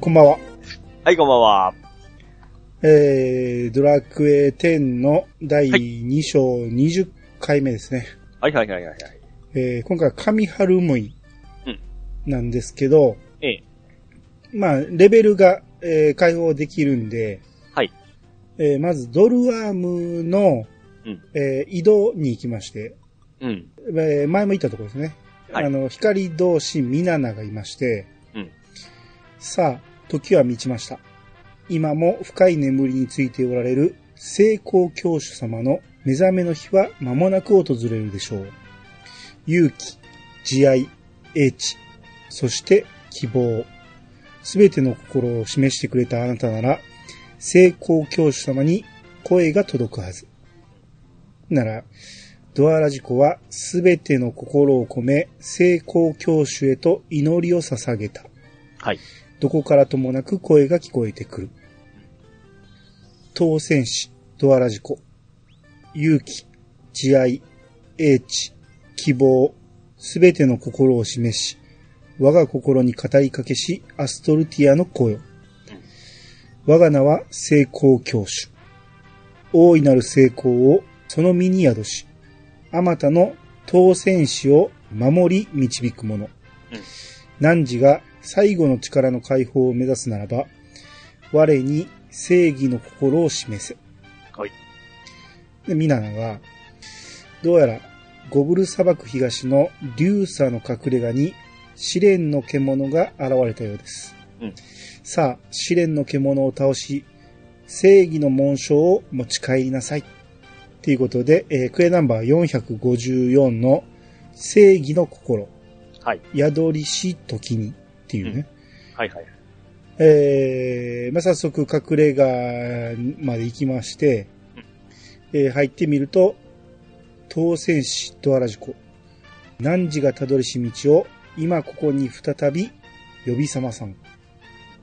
こんばんは。はい、こんばんは。えー、ドラクエ10の第2章20回目ですね。はいはいはいはいはい。えー、今回は神春ムイうんなんですけど、ええ。まあ、レベルが、えー解放できるんで、はい。えーまずドルアームの、うんえー移動に行きまして、うん。えー前も言ったところですね。はいあの、光同士ミナナがいまして、うんさあ、時は満ちました。今も深い眠りについておられる聖光教主様の目覚めの日は間もなく訪れるでしょう。勇気、慈愛、英知、そして希望。すべての心を示してくれたあなたなら、聖光教主様に声が届くはず。なら、ドアラジコはすべての心を込め、聖光教主へと祈りを捧げた。はい。どこからともなく声が聞こえてくる。当選士、ドアラジコ。勇気、慈愛、英知、希望、すべての心を示し、我が心に語りかけし、アストルティアの子よ。我が名は聖光教主。大いなる聖光をその身に宿し、あまたの当選士を守り導く者。汝が最後の力の解放を目指すならば、我に正義の心を示せ。はい。で、ミナナが、どうやら、ゴブル砂漠東の流砂の隠れ家に試練の獣が現れたようです。うんさあ、試練の獣を倒し、正義の紋章を持ち帰りなさい。ということで、えークエナンバー454の正義の心。はい。宿りし時にっていうね。はいはい。えー、まあ、早速隠れ家まで行きまして、えー入ってみると、当選士ドアラジコ。汝がたどりし道を今ここに再び呼び覚まさん。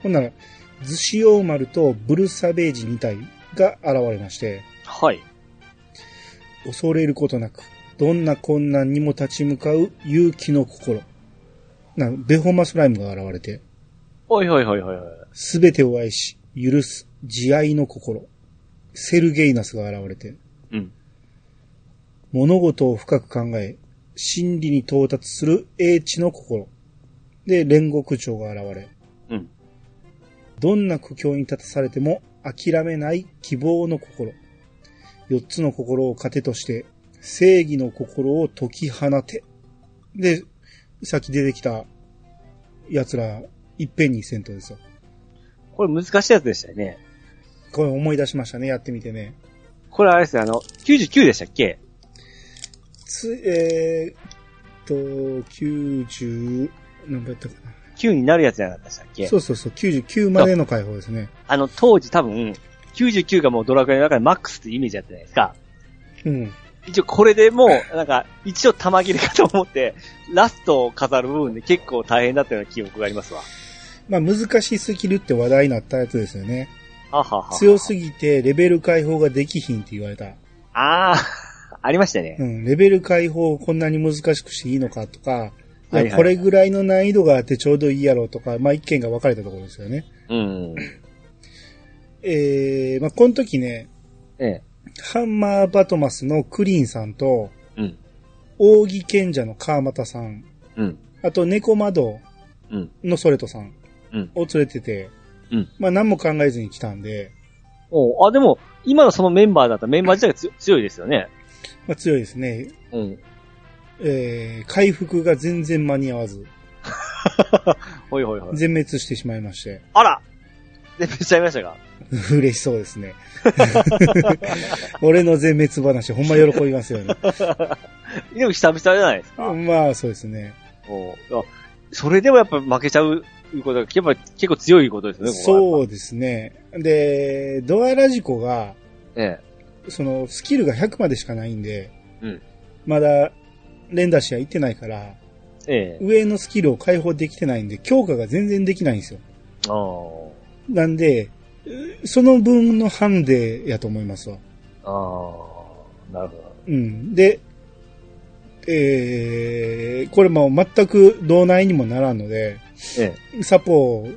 ほんなら、ズシオーマルとブルサベージ2体が現れまして、はい。恐れることなく、どんな困難にも立ち向かう勇気の心。なベホマスライムが現れて、はいはいはいはいはい。すべてを愛し、許す、慈愛の心。セルゲイナスが現れて、うん。物事を深く考え、真理に到達する英知の心。で、煉獄長が現れ、うん。どんな苦境に立たされても諦めない希望の心。四つの心を糧として、正義の心を解き放て。で、さっき出てきた奴ら、いっぺんに戦闘ですよ。これ難しいやつでしたよね。これ思い出しましたね、やってみてね。これあれですよ、あの、99でしたっけ？つ、えーっと、90、何倍やったか ?9 になるやつじゃなかったでしたっけ？な。そうそうそう、99までの解放ですね。あの、当時多分、99がもうドラクエの中でマックスってイメージだったじゃないですか。うん。一応これでもう、なんか、一応玉切れかと思って、ラストを飾る部分で結構大変だったような記憶がありますわ。まあ難しすぎるって話題になったやつですよね。ははは。強すぎてレベル解放ができひんって言われた。あー、ありましたねう。ん。レベル解放をこんなに難しくしていいのかとか、はいはいいやこれぐらいの難易度があってちょうどいいやろうとか、まあ意見が分かれたところですよね。うん。えー、まあこの時ね、ええ。ハンマーバトマスのクリーンさんと、うん。扇賢者の川又さん、うん。あと猫窓うん。のソレトさんうんを連れてて、うんまあ何も考えずに来たんで、おうあ、でも、今のそのメンバーだったらメンバー自体がつ強いですよね。まあ強いですね。うん。えー、回復が全然間に合わず、ほいほいほい。全滅してしまいまして、あら全滅しちゃいましたか嬉しそうですね。俺の全滅話、ほんま喜びますよね。でも久々じゃないですか。まあ、そうですね。それでもやっぱ負けちゃういうことが、やっぱ結構強いことですね、こそうですね。で、ドアラジコが、えその、スキルが100までしかないんで、うんまだ、連打しは行ってないから、え。ええ。上のスキルを解放できてないんで、強化が全然できないんですよ。あなんで、その分のハンデやと思いますわ。あ。ああ。なるほど。うん。で、えー、これも全く同内にもならんので、えサポ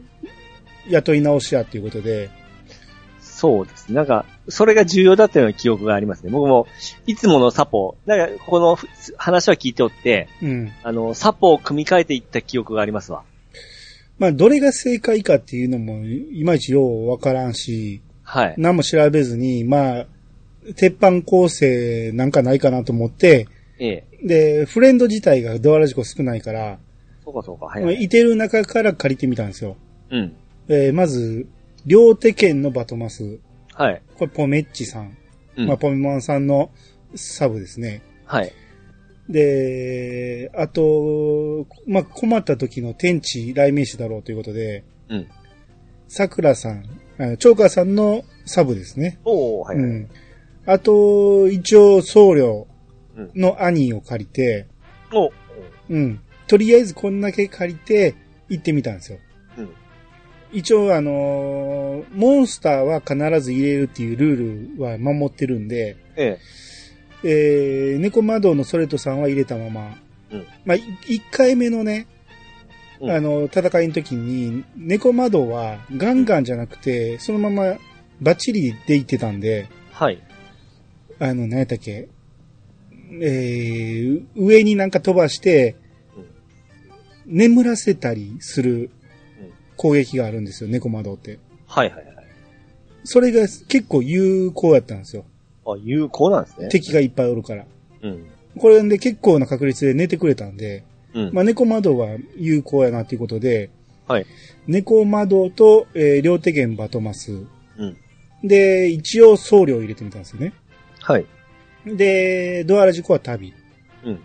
雇い直しやっていうことで、そうです。なんか、それが重要だったような記憶がありますね。僕も、いつものサポ、なんか、この話は聞いておって、うん。あの、サポを組み替えていった記憶がありますわ。まあ、どれが正解かっていうのも、いまいちようわからんし、はい。何も調べずに、まあ、鉄板構成なんかないかなと思って、ええ。で、フレンド自体がドアラジコ少ないから、そうかそうか。はい、まあはい。いてる中から借りてみたんですよ。うん。えーまず、両手剣のバトマス。はい。これポメッチさん。うん。まあ、ポメモンさんのサブですね。はい。で、あと、まあ、困った時の天地雷鳴士だろうということで、うん。桜さん、あチョーカーさんのサブですね。おー、はい、はい。うん。あと、一応僧侶の兄を借りて、おうん。とりあえずこんだけ借りて行ってみたんですよ。うん。一応あのーモンスターは必ず入れるっていうルールは守ってるんで、ええ。えー、猫窓のソレトさんは入れたまま、うんまあ、い一回目のね、うんあの、戦いの時に、猫窓はガンガンじゃなくて、そのままバッチリで行ってたんで、はい。あの、何やったっけ、えー、上になんか飛ばして、眠らせたりする攻撃があるんですよ、猫窓って。はい、はい、はい。それが結構有効やったんですよ。あ、有効なんですね。敵がいっぱいおるから。うん。これで結構な確率で寝てくれたんで、うん。まあ、猫窓は有効やなっていうことで、はい。猫窓と、えー両手剣バトマス。うん。で、一応僧侶を入れてみたんですよね。はい。で、ドアラジコは旅。うん。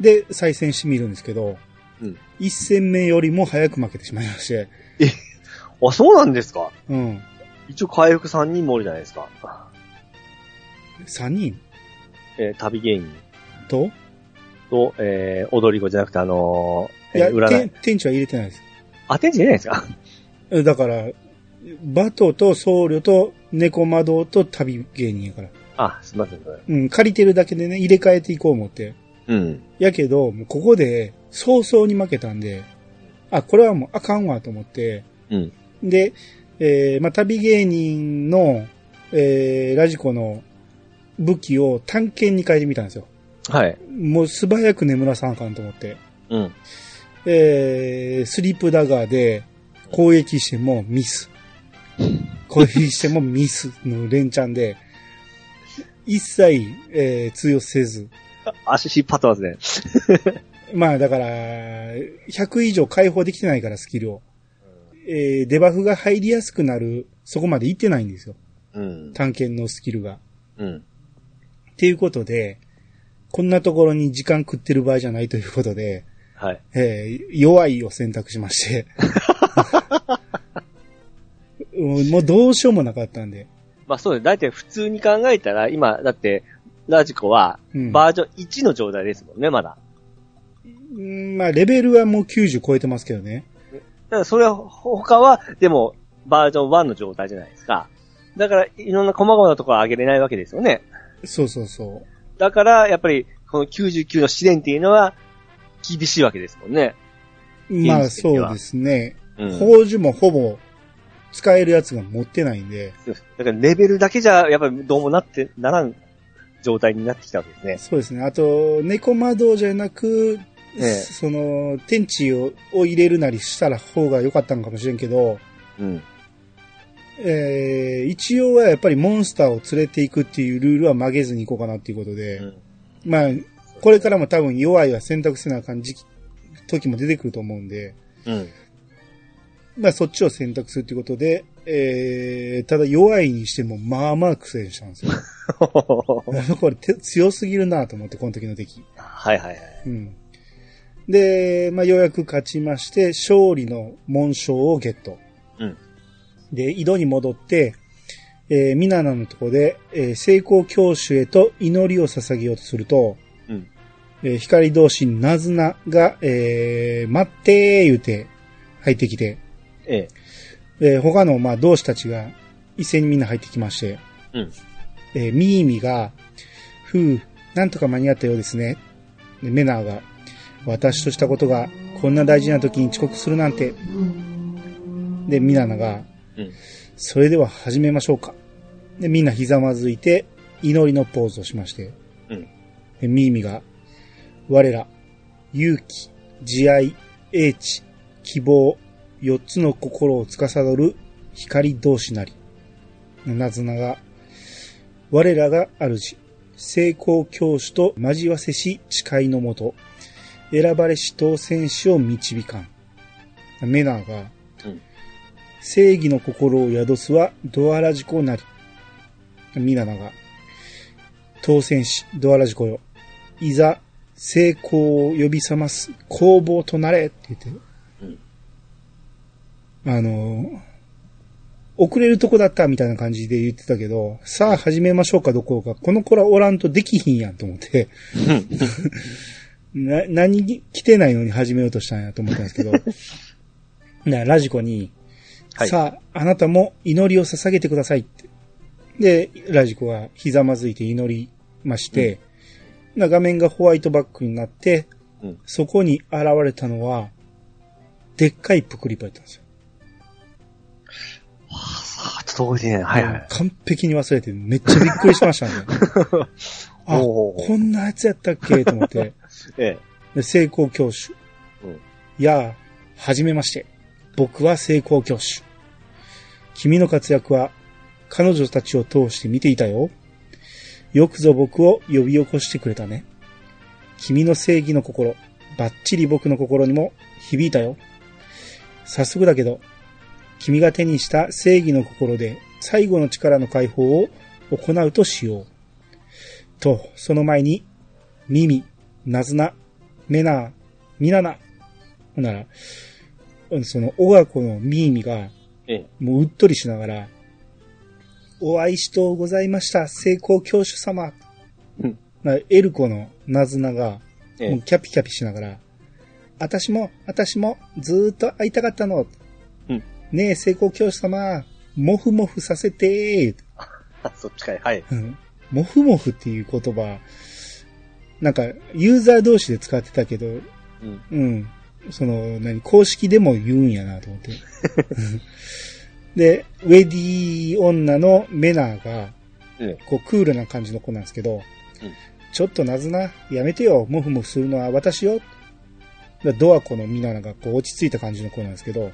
で、再戦してみるんですけど、うん。一戦目よりも早く負けてしまいまして、あ、そうなんですか？うん。一応回復3人もおるじゃないですか。三人？えー旅芸人と？と、えー踊り子じゃなくてあのー、いや、えー占てい。天地は入れてないです。あ、天地じゃないですか？だから、バトと僧侶と猫窓と旅芸人やから。あ、すいません、うん、借りてるだけでね、入れ替えていこう思って。うん。やけど、もうここで早々に負けたんで、あ、これはもうあかんわと思って、うん。で、えー、まあ、旅芸人の、えー、ラジコの武器を探検に変えてみたんですよ。はい。もう素早く眠らさなあかんと思って。うん。えー、スリープダガーで攻撃してもミス。攻撃してもミスの連チャンで、一切、えー、通用せず。足引っ張ってますね。まあだから、100以上解放できてないからスキルを。えー、デバフが入りやすくなる、そこまでいってないんですよ。うん。探検のスキルが。うん。っていうことで、こんなところに時間食ってる場合じゃないということで、はい。えー弱いを選択しまして。う んもうどうしようもなかったんで。まあそうです。だいたい普通に考えたら、今、だって、ラジコは、うんバージョン1の状態ですもんね、まだ。うんまあ、レベルはもう90超えてますけどね。だからそれは、他は、でも、バージョン1の状態じゃないですか。だから、いろんな細々なところは上げれないわけですよね。そうそうそだから、やっぱり、この99の試練っていうのは、厳しいわけですもんね。う。まあ、そうですね。うん。宝珠もほぼ使えるやつが持ってないんで、だから、レベルだけじゃ、やっぱりどうもなって、ならん状態になってきたわけですね。そうですね。あと、猫窓じゃなく、ええその、天地をを入れるなりしたら方が良かったんかもしれんけど、うん。えー、一応はやっぱりモンスターを連れていくっていうルールは曲げずにいこうかなっていうことで、うんまあ、これからも多分弱いは選択せなあかん時期、時も出てくると思うんで、うん。まあそっちを選択するっていうことで、えー、ただ弱いにしてもまあまあ苦戦したんですよ。これて強すぎるなと思って、この時の敵。はいはいはい。うん。で、まあようやく勝ちまして、勝利の紋章をゲット。うん。で、井戸に戻って、えー、ミナナのとこで、えー成功教主へと祈りを捧げようとすると、うん。えー光同士ナズナが、えー、待ってー言うて入ってきて、ええー他の、まあ、同志たちが一斉にみんな入ってきまして、うん。えーミーミが、ふう、なんとか間に合ったようですね。でメナーが、私としたことが、こんな大事な時に遅刻するなんて。で、ミナナが、うんそれでは始めましょうか。で、みんなひざまずいて、祈りのポーズをしまして、うんでミーミが、我ら、勇気、慈愛、英知、希望、四つの心を司る光同士なり。なずなが、我らが主、成功教師と交わせし誓いのもと、選ばれし当選士を導かん。メナーが、うん正義の心を宿すはドアラジコなり。ミナナが、当選士、ドアラジコよ。いざ、成功を呼び覚ます攻防となれ。って言って、あのー遅れるとこだったみたいな感じで言ってたけど、さあ始めましょうかどころか、この子らおらんとできひんやんと思って、な、何来てないのに始めようとしたんやと思ったんですけど、なラジコに、はいさあ、あなたも祈りを捧げてくださいって。で、ラジコがひざまずいて祈りまして、な画面がホワイトバックになって、うんそこに現れたのは、でっかいプクリポやったんですよ。あちょっと覚えてない。はいはい。完璧に忘れて、めっちゃびっくりしましたね。あ、こんなやつやったっけ？と思って。ええ。で成功教師。うんいやあ、はじめまして。僕は成功教師。君の活躍は彼女たちを通して見ていたよ。よくぞ僕を呼び起こしてくれたね。君の正義の心、バッチリ僕の心にも響いたよ。早速だけど、君が手にした正義の心で最後の力の解放を行うとしよう。と、その前に、ミミ、ナズナ、メナー、ミナナ。ほんなら、その、小川子のミーミが、ええ。もううっとりしながら、お愛しとうございました、成功教主様。うんなエルコのナズナが、ええ。もうキャピキャピしながら、私も、私も、ずーっと会いたかったの。うんねえ、成功教師様、もふもふさせてあ そっちかい。はい。うんもふもふっていう言葉、なんか、ユーザー同士で使ってたけど、うん。うん。その、何、公式でも言うんやなと思って。う んで、ウェディ女のメナーが、えこう、クールな感じの子なんですけど、ちょっとなずな、やめてよ、もふもふするのは私よ。でドアコのミナナがこう落ち着いた感じの子なんですけど、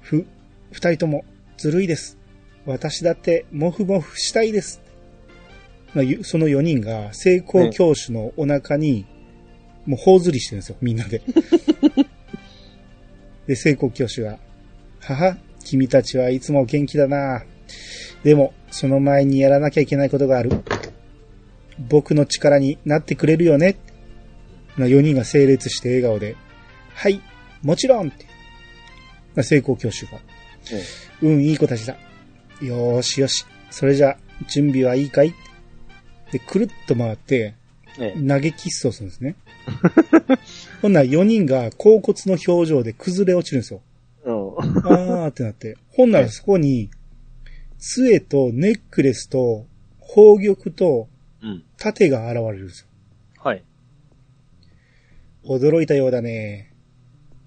ふ、二人ともずるいです。私だってもふもふしたいです。まあゆその四人が成功教師のお腹に、もう頬ずりしてるんですよ、みんなで。で、成功教師が、母、君たちはいつも元気だなでも、その前にやらなきゃいけないことがある。僕の力になってくれるよねまあ4人が整列して笑顔で、はい、もちろん成功教師が、えうん、いい子たちだ。よーしよし。それじゃ、準備はいいかい？で、くるっと回って。投げキッスをするんですね。ほんなら4人が甲骨の表情で崩れ落ちるんですよ。うん。あーってなって。ほんならそこに、杖とネックレスと宝玉とうん。盾が現れるんですよ。はい。驚いたようだね。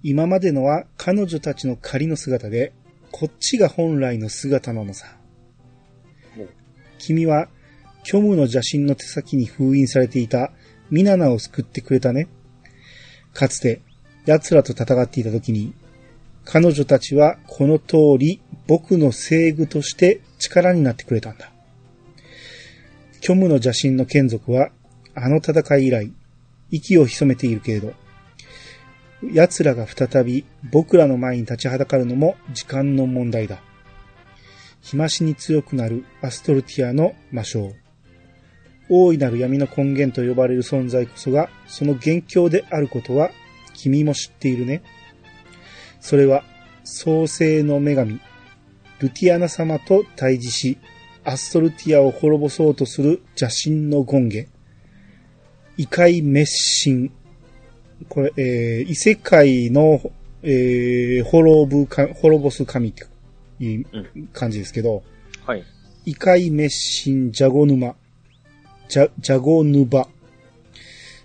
今までのは彼女たちの仮の姿で、こっちが本来の姿なのさうん。君は、虚無の邪神の手先に封印されていたミナナを救ってくれたね。かつて、奴らと戦っていた時に、彼女たちはこの通り僕の聖具として力になってくれたんだ。虚無の邪神の眷属は、あの戦い以来、息を潜めているけれど、奴らが再び僕らの前に立ちはだかるのも時間の問題だ。日増しに強くなるアストルティアの魔性。大いなる闇の根源と呼ばれる存在こそがその元凶であることは君も知っているね。それは創世の女神、ルティアナ様と対峙し、アストルティアを滅ぼそうとする邪神の権下。異界滅神。これ、えー異世界の、えー滅ぶか、滅ぼす神っていう感じですけど、はい。異界滅神ジャゴ沼。ジャ、ジャゴヌバ。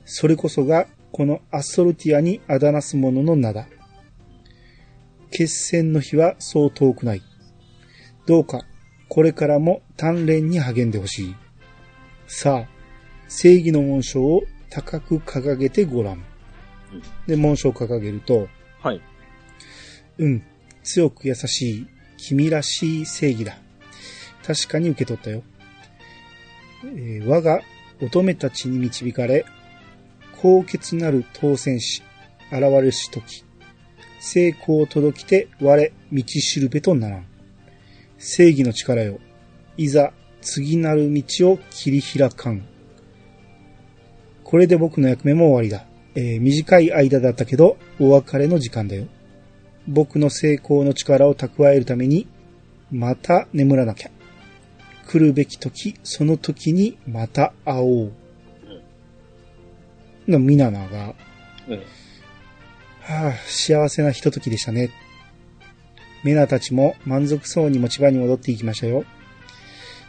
それこそが、このアストルティアにあだなす者の名だ。決戦の日はそう遠くない。どうか、これからも鍛錬に励んでほしい。さあ、正義の紋章を高く掲げてごらん。で、紋章を掲げると、はい。うん、強く優しい、君らしい正義だ。確かに受け取ったよ。え我が乙女たちに導かれ、高潔なる当選し、現れし時、成功を届きて我、道しるべとならん。正義の力よ。いざ、次なる道を切り開かん。これで僕の役目も終わりだ。えー短い間だったけど、お別れの時間だよ。僕の成功の力を蓄えるために、また眠らなきゃ。来るべき時、その時にまた会おう。のミナナが、うん。はあ、幸せなひとときでしたね。メナたちも満足そうに持ち場に戻っていきましたよ。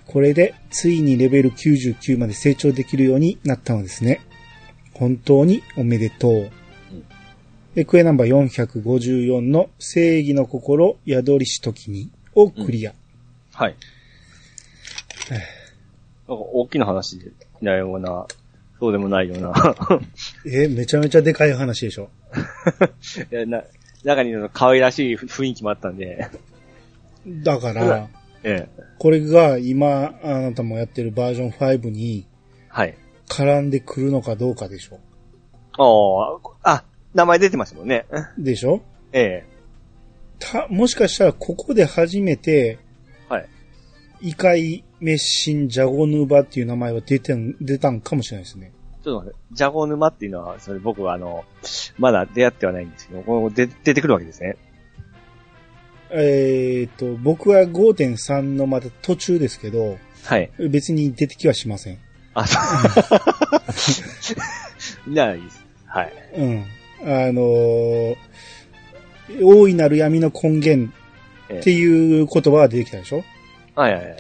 これで、ついにレベル99まで成長できるようになったのですね。本当におめでとう。で、クエナンバー454の正義の心宿りし時にをクリア。はい。なんか大きな話でないような、そうでもないような。え、めちゃめちゃでかい話でしょ。いやな中に可愛らしい雰囲気もあったんで。だから、ええ。これが今あなたもやってるバージョン5にはい。絡んでくるのかどうかでしょ。ああ、あ、名前出てましたもんね。でしょええ。た、もしかしたらここで初めて、はい。異界メッシンジャゴヌーバっていう名前は出てん、出たんかもしれないですね。ちょっと待って、ジャゴ沼っていうのは、それ僕はあの、まだ出会ってはないんですけど、この出出てくるわけですね。えっ、と、僕は5.3のまだ途中ですけど、はい。別に出てきはしません。あ、そう。ないです。はい。うん。あのー大いなる闇の根源っていう言葉が出てきたでしょ？はいはいはい。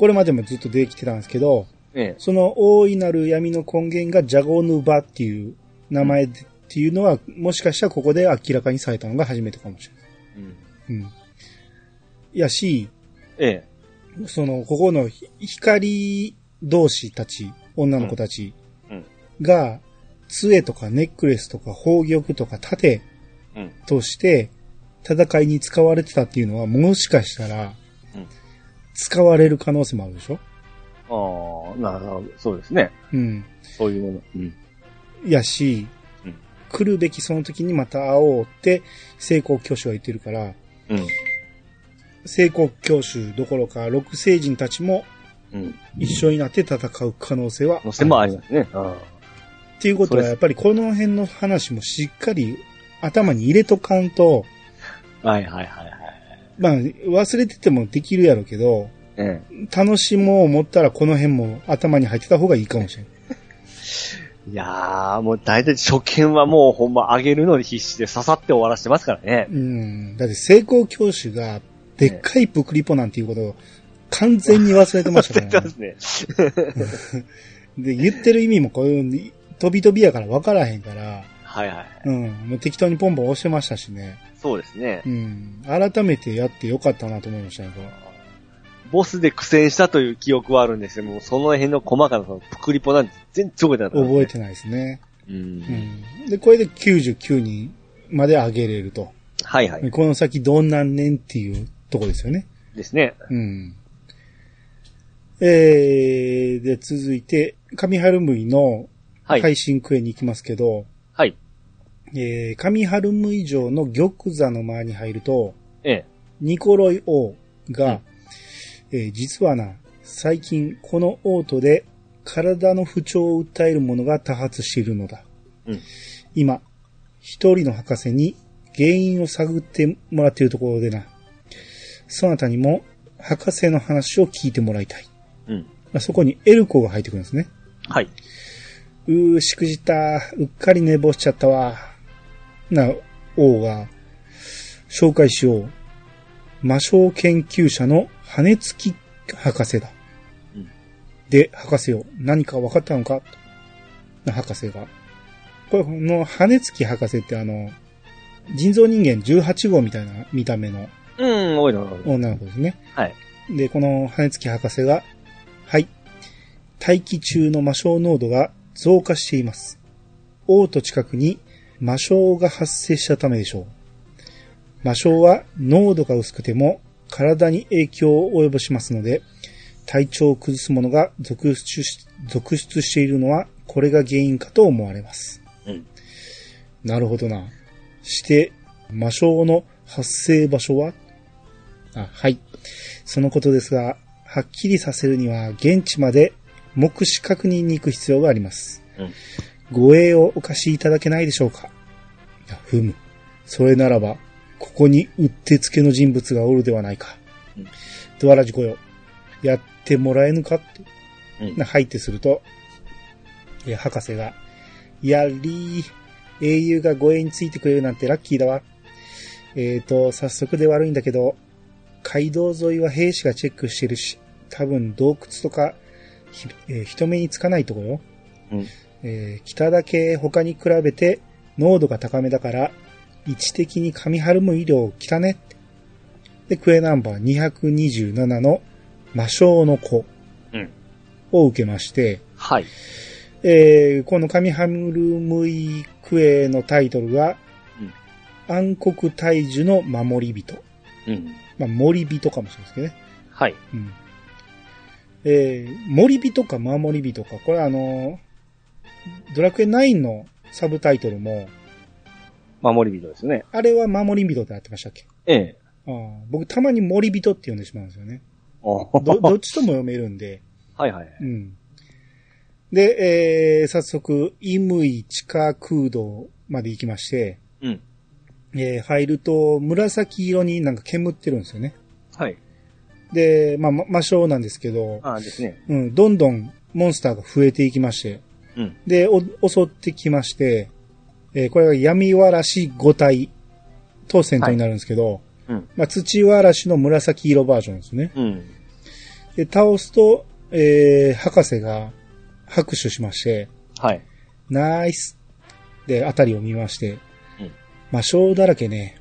これまでもずっと出てきてたんですけど、ええ。その大いなる闇の根源がジャゴヌバっていう名前でっていうのは、もしかしたらここで明らかにされたのが初めてかもしれない。うん。うん。やし、ええ。その、ここのひ光同士たち、女の子たちうんが、杖とかネックレスとか宝玉とか盾うん。として戦いに使われてたっていうのは、もしかしたらうん、使われる可能性もあるでしょ？ああ、なるほど。そうですね。うん。そういうもの。うん。やし、うん来るべきその時にまた会おうって、成功教師は言ってるから、うん。成功教師どころか、六星人たちもうん。一緒になって戦う可能性はのせもありますね。あっていうことは、やっぱりこの辺の話もしっかり頭に入れとかんと、はいはいはい。まあ、忘れててもできるやろうけど、え楽しもう思ったらこの辺も頭に入ってた方がいいかもしれない。え。いやー、もう大体初見はもうほんま上げるのに必死で刺さって終わらせてますからね。うん。だって成功教師が、でっかいプクリポなんていうことを完全に忘れてました出から てねま。すね。で、言ってる意味もこういう、飛び飛びやから分からへんから、はいはい。うん。もう適当にポンポン押してましたしね。そうですねう。ん。改めてやってよかったなと思いましたね、これボスで苦戦したという記憶はあるんですけども、その辺の細かなそのプクリポなんて全然覚えてなかった、覚えてないですね。うん。うん。で、これで99人まで上げれると。はいはい。この先どんなんねんっていうとこですよね。ですね。うん。えー、で、続いて、上春むいのはい。配信クエに行きますけど、はい。えー、上春むい城の玉座の間に入ると、ええ。ニコロイ王が、えー実はな、最近この王都で体の不調を訴える者が多発しているのだ。うん今、一人の博士に原因を探ってもらっているところでな。そなたにも博士の話を聞いてもらいたい。うん。まあ、そこにエルコが入ってくるんですね。はい。うー、しくじった。うっかり寝坊しちゃったわ。な、王が、紹介しよう。魔性研究者の羽根付き博士だ。うんで、博士よ、何か分かったのか？な博士が。これ、この羽根付き博士ってあの、人造人間18号みたいな見た目のうん、多いの、多いの。女の子ですね。はい。で、この羽月博士が、はい。大気中の魔性濃度が増加しています。王都近くに魔性が発生したためでしょう。魔性は濃度が薄くても体に影響を及ぼしますので、体調を崩すものが続出し続出しているのはこれが原因かと思われます。うん。なるほどな。して、魔性の発生場所は？あ、はい。そのことですが、はっきりさせるには現地まで目視確認に行く必要があります。うん。護衛をお貸しいただけないでしょうか？ふむ。それならば、ここにうってつけの人物がおるではないか。うんドアラジコよ。やってもらえぬかって。うんな入ってすると、え博士が、やりー、英雄が護衛についてくれるなんてラッキーだわ。えーと、早速で悪いんだけど、街道沿いは兵士がチェックしてるし、多分洞窟とか、ひえー人目につかないとこよ。うん。えー北だけ他に比べて濃度が高めだから、位置的に紙はるむ医療来たね。で、クエナンバー227の魔性の子うん。を受けまして、はい。えーこの紙はるむいクエのタイトルが、暗黒大樹の守り人。うん。まあ、森人かもしれないですけどね。はい。うん。えー、森人か守り人か。これあのードラクエ9のサブタイトルも、守り人ですよね。あれは守り人ってなってましたっけ？ええ。あー僕たまに森人って呼んでしまうんですよね。おど、どっちとも読めるんで。はいはい。うん。で、えー、早速、イムイ地下空洞まで行きまして、うん。えー、入ると紫色になんか煙ってるんですよね。はい。で、まあ、ま魔性なんですけど、ああですね。うん、どんどんモンスターが増えていきまして、うん。で、お襲ってきまして、えーこれが闇わらし5体と戦闘になるんですけど、うん。まあ、土わらしの紫色バージョンですね。うん。で、倒すと、えー、博士が拍手しまして、はい。ナイスで、あたりを見まして、うん魔性だらけね。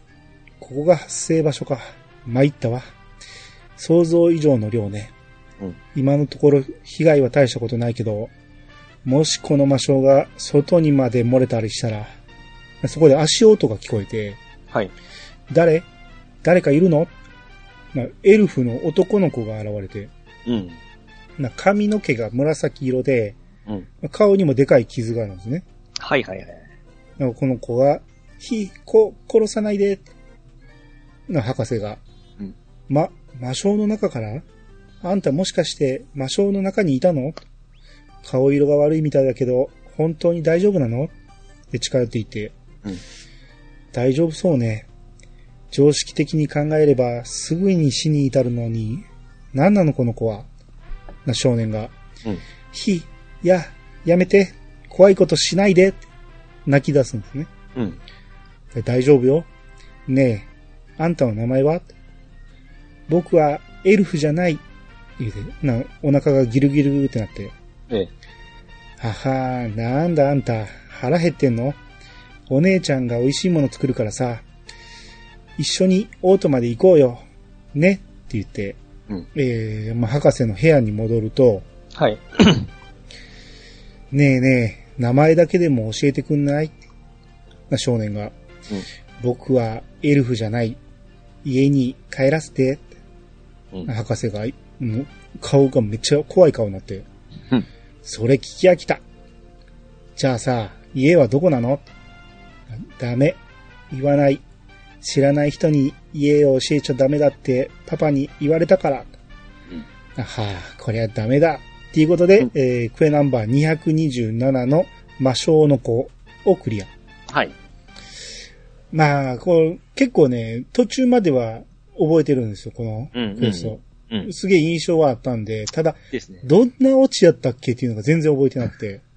ここが発生場所か。参ったわ。想像以上の量ね。うん。今のところ被害は大したことないけど、もしこの魔性が外にまで漏れたりしたら、そこで足音が聞こえて、はい。誰？誰かいるの？なエルフの男の子が現れて、うん。な髪の毛が紫色で、うん。顔にもでかい傷があるんですね。はいはいはい。なんかこの子が、ひ、こ、殺さないで、な博士が、うんま、魔性の中からあんたもしかして魔性の中にいたの？顔色が悪いみたいだけど、本当に大丈夫なの？って近寄っていって、うん大丈夫そうね。常識的に考えればすぐに死に至るのに、何なのこの子は？な少年が、うん。ひ、いや、やめて、怖いことしないで、泣き出すんですね。うん。大丈夫よ。ねえ、あんたの名前は？僕はエルフじゃない。言うて、な、お腹がギルギルってなって。ええ。ははなんだあんた、腹減ってんの？お姉ちゃんが美味しいもの作るからさ、一緒にオートまで行こうよ。ね？って言って、うん。えー、まあ、博士の部屋に戻ると、はい。ねえねえ、名前だけでも教えてくんない？な少年が。うん。僕はエルフじゃない。家に帰らせて。うん。博士が、もう顔がめっちゃ怖い顔になって。うん。それ聞き飽きた。じゃあさ、家はどこなの？ダメ。言わない。知らない人に家を教えちゃダメだってパパに言われたから。うんあはあ、こりゃダメだ。っていうことで、うんえークエナンバー227の魔性の子をクリア。はい。まあ、こう、結構ね、途中までは覚えてるんですよ、このうんクエスト。うん。すげえ印象はあったんで、ただ、ですね。どんなオチやったっけっていうのが全然覚えてなくて。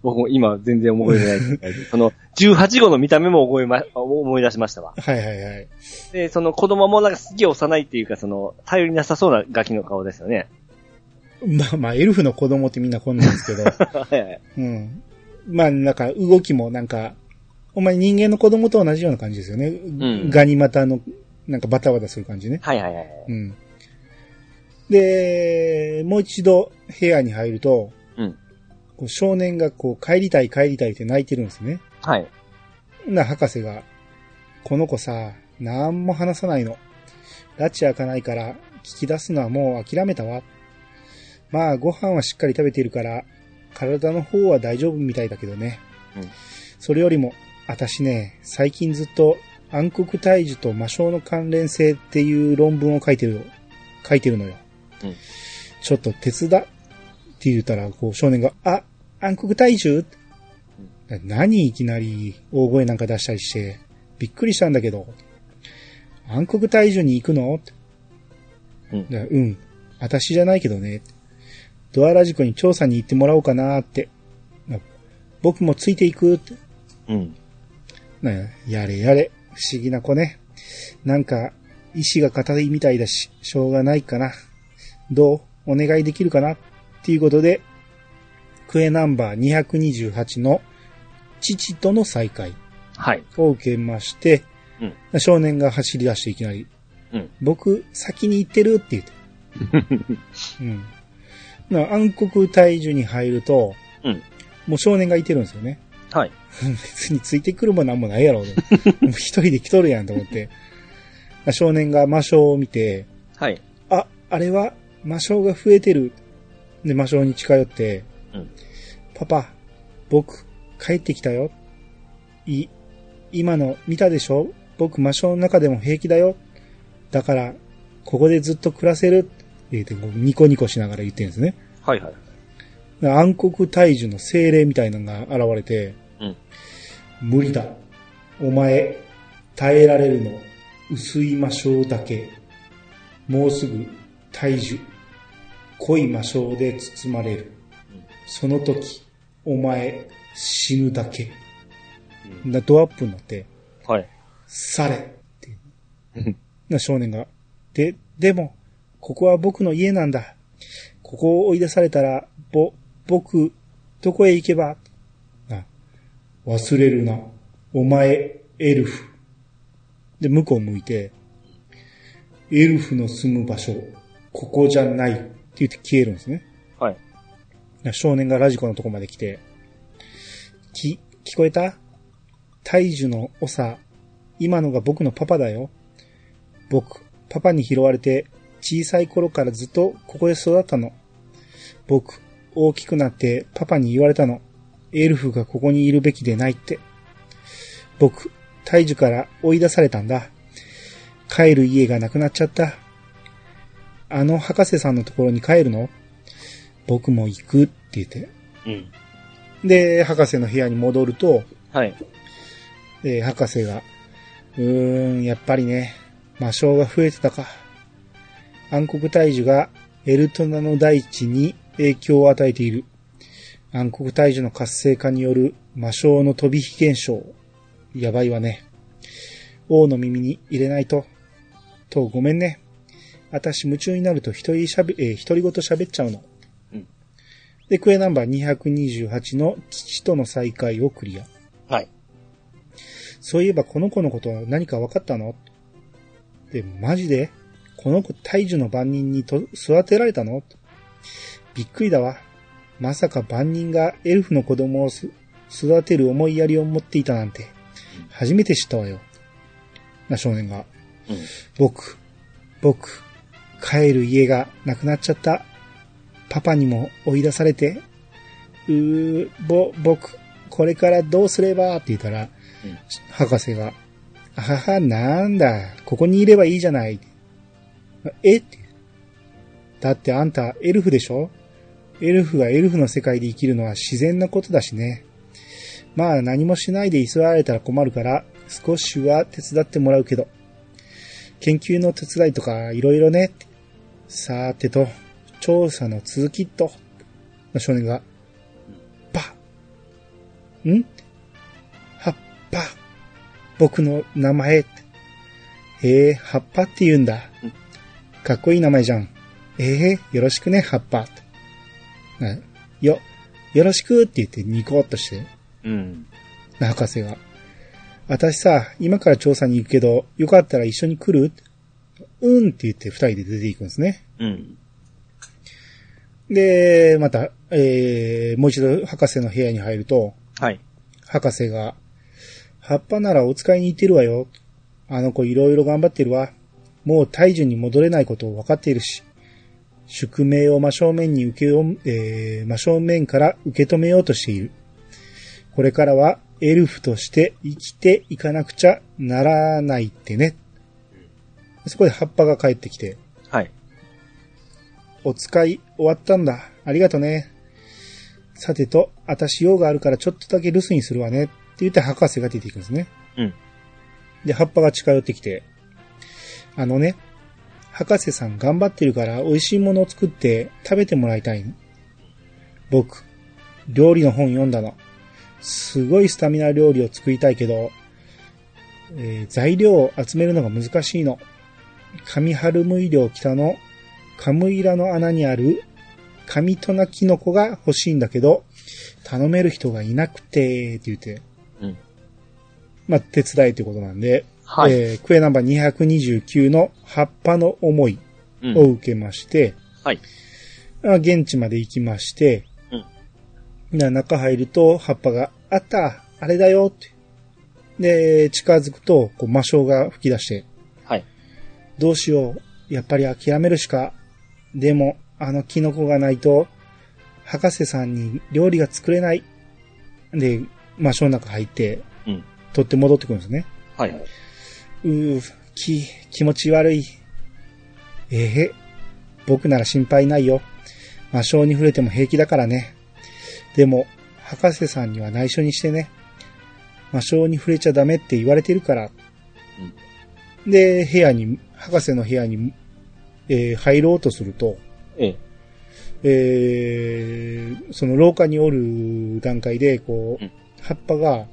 僕も今全然覚えてない。その、18号の見た目も覚えま、思い出しましたわ。はいはいはい。で、その子供もなんかすげえ幼いっていうか、その、頼りなさそうなガキの顔ですよね。まあまあ、エルフの子供ってみんなこんなんですけど。はいはい。うん。まあ、なんか動きもなんか、お前人間の子供と同じような感じですよね。んガニ股の、なんかバタバタする感じね。はいはいはい。うん。で、もう一度部屋に入ると、うんこう少年がこう帰りたい帰りたいって泣いてるんですね。はい。な、博士が、この子さ、なんも話さないの。拉致開かないから、聞き出すのはもう諦めたわ。まあ、ご飯はしっかり食べてるから、体の方は大丈夫みたいだけどね。うんそれよりも、私ね、最近ずっと暗黒退治と魔性の関連性っていう論文を書いてる、書いてるのよ。うんちょっと手伝って言ったら、こう少年が、あ、暗黒退治？何いきなり大声なんか出したりして、びっくりしたんだけど、暗黒退治に行くの？うんでうん。私じゃないけどね。ドアラジコに調査に行ってもらおうかなって。な僕もついていくって。うん。ねやれやれ。不思議な子ね。なんか、意志が固いみたいだし、しょうがないかな。どう？お願いできるかな？っていうことで、クエナンバー228の父との再会はい。を受けまして、少年が走り出していきなり、うん僕、先に行ってるって言って。うん。な暗黒退治に入ると、うんもう少年がいてるんですよね。はい。別についてくるもなんもないやろうと。もう一人で来とるやんと思って。少年が魔性を見て、はい。あ、あれは魔性が増えてる。で、魔性に近寄って、うんパパ、僕、帰ってきたよ。い、今の見たでしょ？僕魔性の中でも平気だよ。だから、ここでずっと暮らせる。って言って、こうニコニコしながら言ってるんですね。はいはい。暗黒退治の精霊みたいなのが現れて、うん無理だ。お前、耐えられるの、薄い魔性だけ。もうすぐ、退治。濃い魔性で包まれる。その時、お前、死ぬだけ。なドアップになって、はい。されって。な少年が。で、でも、ここは僕の家なんだ。ここを追い出されたら、ぼ、僕、どこへ行けばあ忘れるな。お前、エルフ。で、向こう向いて、エルフの住む場所、ここじゃないって言って消えるんですね。はい。少年がラジコのとこまで来て、き、聞こえた？大樹の長、今のが僕のパパだよ。僕、パパに拾われて、小さい頃からずっとここで育ったの。僕、大きくなってパパに言われたの。エルフがここにいるべきでないって。僕、大樹から追い出されたんだ。帰る家がなくなっちゃった。あの博士さんのところに帰るの？僕も行くって言って。うん。で、博士の部屋に戻ると、はい。で、博士が、うーん、やっぱりね、魔性が増えてたか。暗黒退治がエルトナの大地に影響を与えている。暗黒退治の活性化による魔性の飛び火現象。やばいわね。王の耳に入れないと。と、ごめんね。私夢中になると一人しゃべ、えー独り言喋っちゃうの。うんで、クエナンバー228の父との再会をクリア。はい。そういえばこの子のことは何か分かったの？で、マジで？この子大樹の番人にと育てられたの？びっくりだわ。まさか番人がエルフの子供をす育てる思いやりを持っていたなんて、初めて知ったわよ。な少年が。うん。僕、僕、帰る家がなくなっちゃった。パパにも追い出されて。うー、ぼ、僕、これからどうすれば？って言ったら、うん博士が、あはは、なんだ、ここにいればいいじゃない。え？って。だってあんたエルフでしょ？エルフがエルフの世界で生きるのは自然なことだしね。まあ何もしないで居座られたら困るから、少しは手伝ってもらうけど。研究の手伝いとかいろいろね。さーてと、調査の続きっと。少年が、パん？葉っぱ。僕の名前。ええ葉っぱって言うんだ。かっこいい名前じゃん。ええよろしくね、葉っぱ。なよ、よろしくって言ってニコッとして、うん。博士が、私さ、今から調査に行くけど、よかったら一緒に来る？うんって言って二人で出ていくんですね。うん。で、また、えー、もう一度博士の部屋に入ると、はい。博士が、葉っぱならお使いに行ってるわよ。あの子いろいろ頑張ってるわ。もう大樹に戻れないことを分かっているし。宿命を真正面に受けよ、えー、真正面から受け止めようとしている。これからはエルフとして生きていかなくちゃならないってね。そこで葉っぱが帰ってきて、はい。お使い終わったんだ。ありがとね。さてと、私用があるからちょっとだけ留守にするわね。って言って博士が出ていくんですね。うん。で、葉っぱが近寄ってきて、あのね、博士さん頑張ってるから美味しいものを作って食べてもらいたいの。僕、料理の本読んだの。すごいスタミナ料理を作りたいけど、えー材料を集めるのが難しいの。上春無医療北のカムイラの穴にある神トナキノコが欲しいんだけど、頼める人がいなくて、って言って、うん。まあ、手伝いということなんで、はい。えークエナンバー229の葉っぱの思いうんを受けまして、はい。あ現地まで行きまして、な中入ると葉っぱが、あったあれだよって。で、近づくと、こう魔性が吹き出して、はい。どうしよう。やっぱり諦めるしか。でも、あのキノコがないと、博士さんに料理が作れない。で、魔性の中入って、うん。取って戻ってくるんですね。はい。うー、気、気持ち悪い。ええ僕なら心配ないよ。魔性に触れても平気だからね。でも、博士さんには内緒にしてね。魔性に触れちゃダメって言われてるから。で、部屋に、博士の部屋に、えー入ろうとすると、ええ。えーその廊下におる段階で、こう、うん葉っぱが、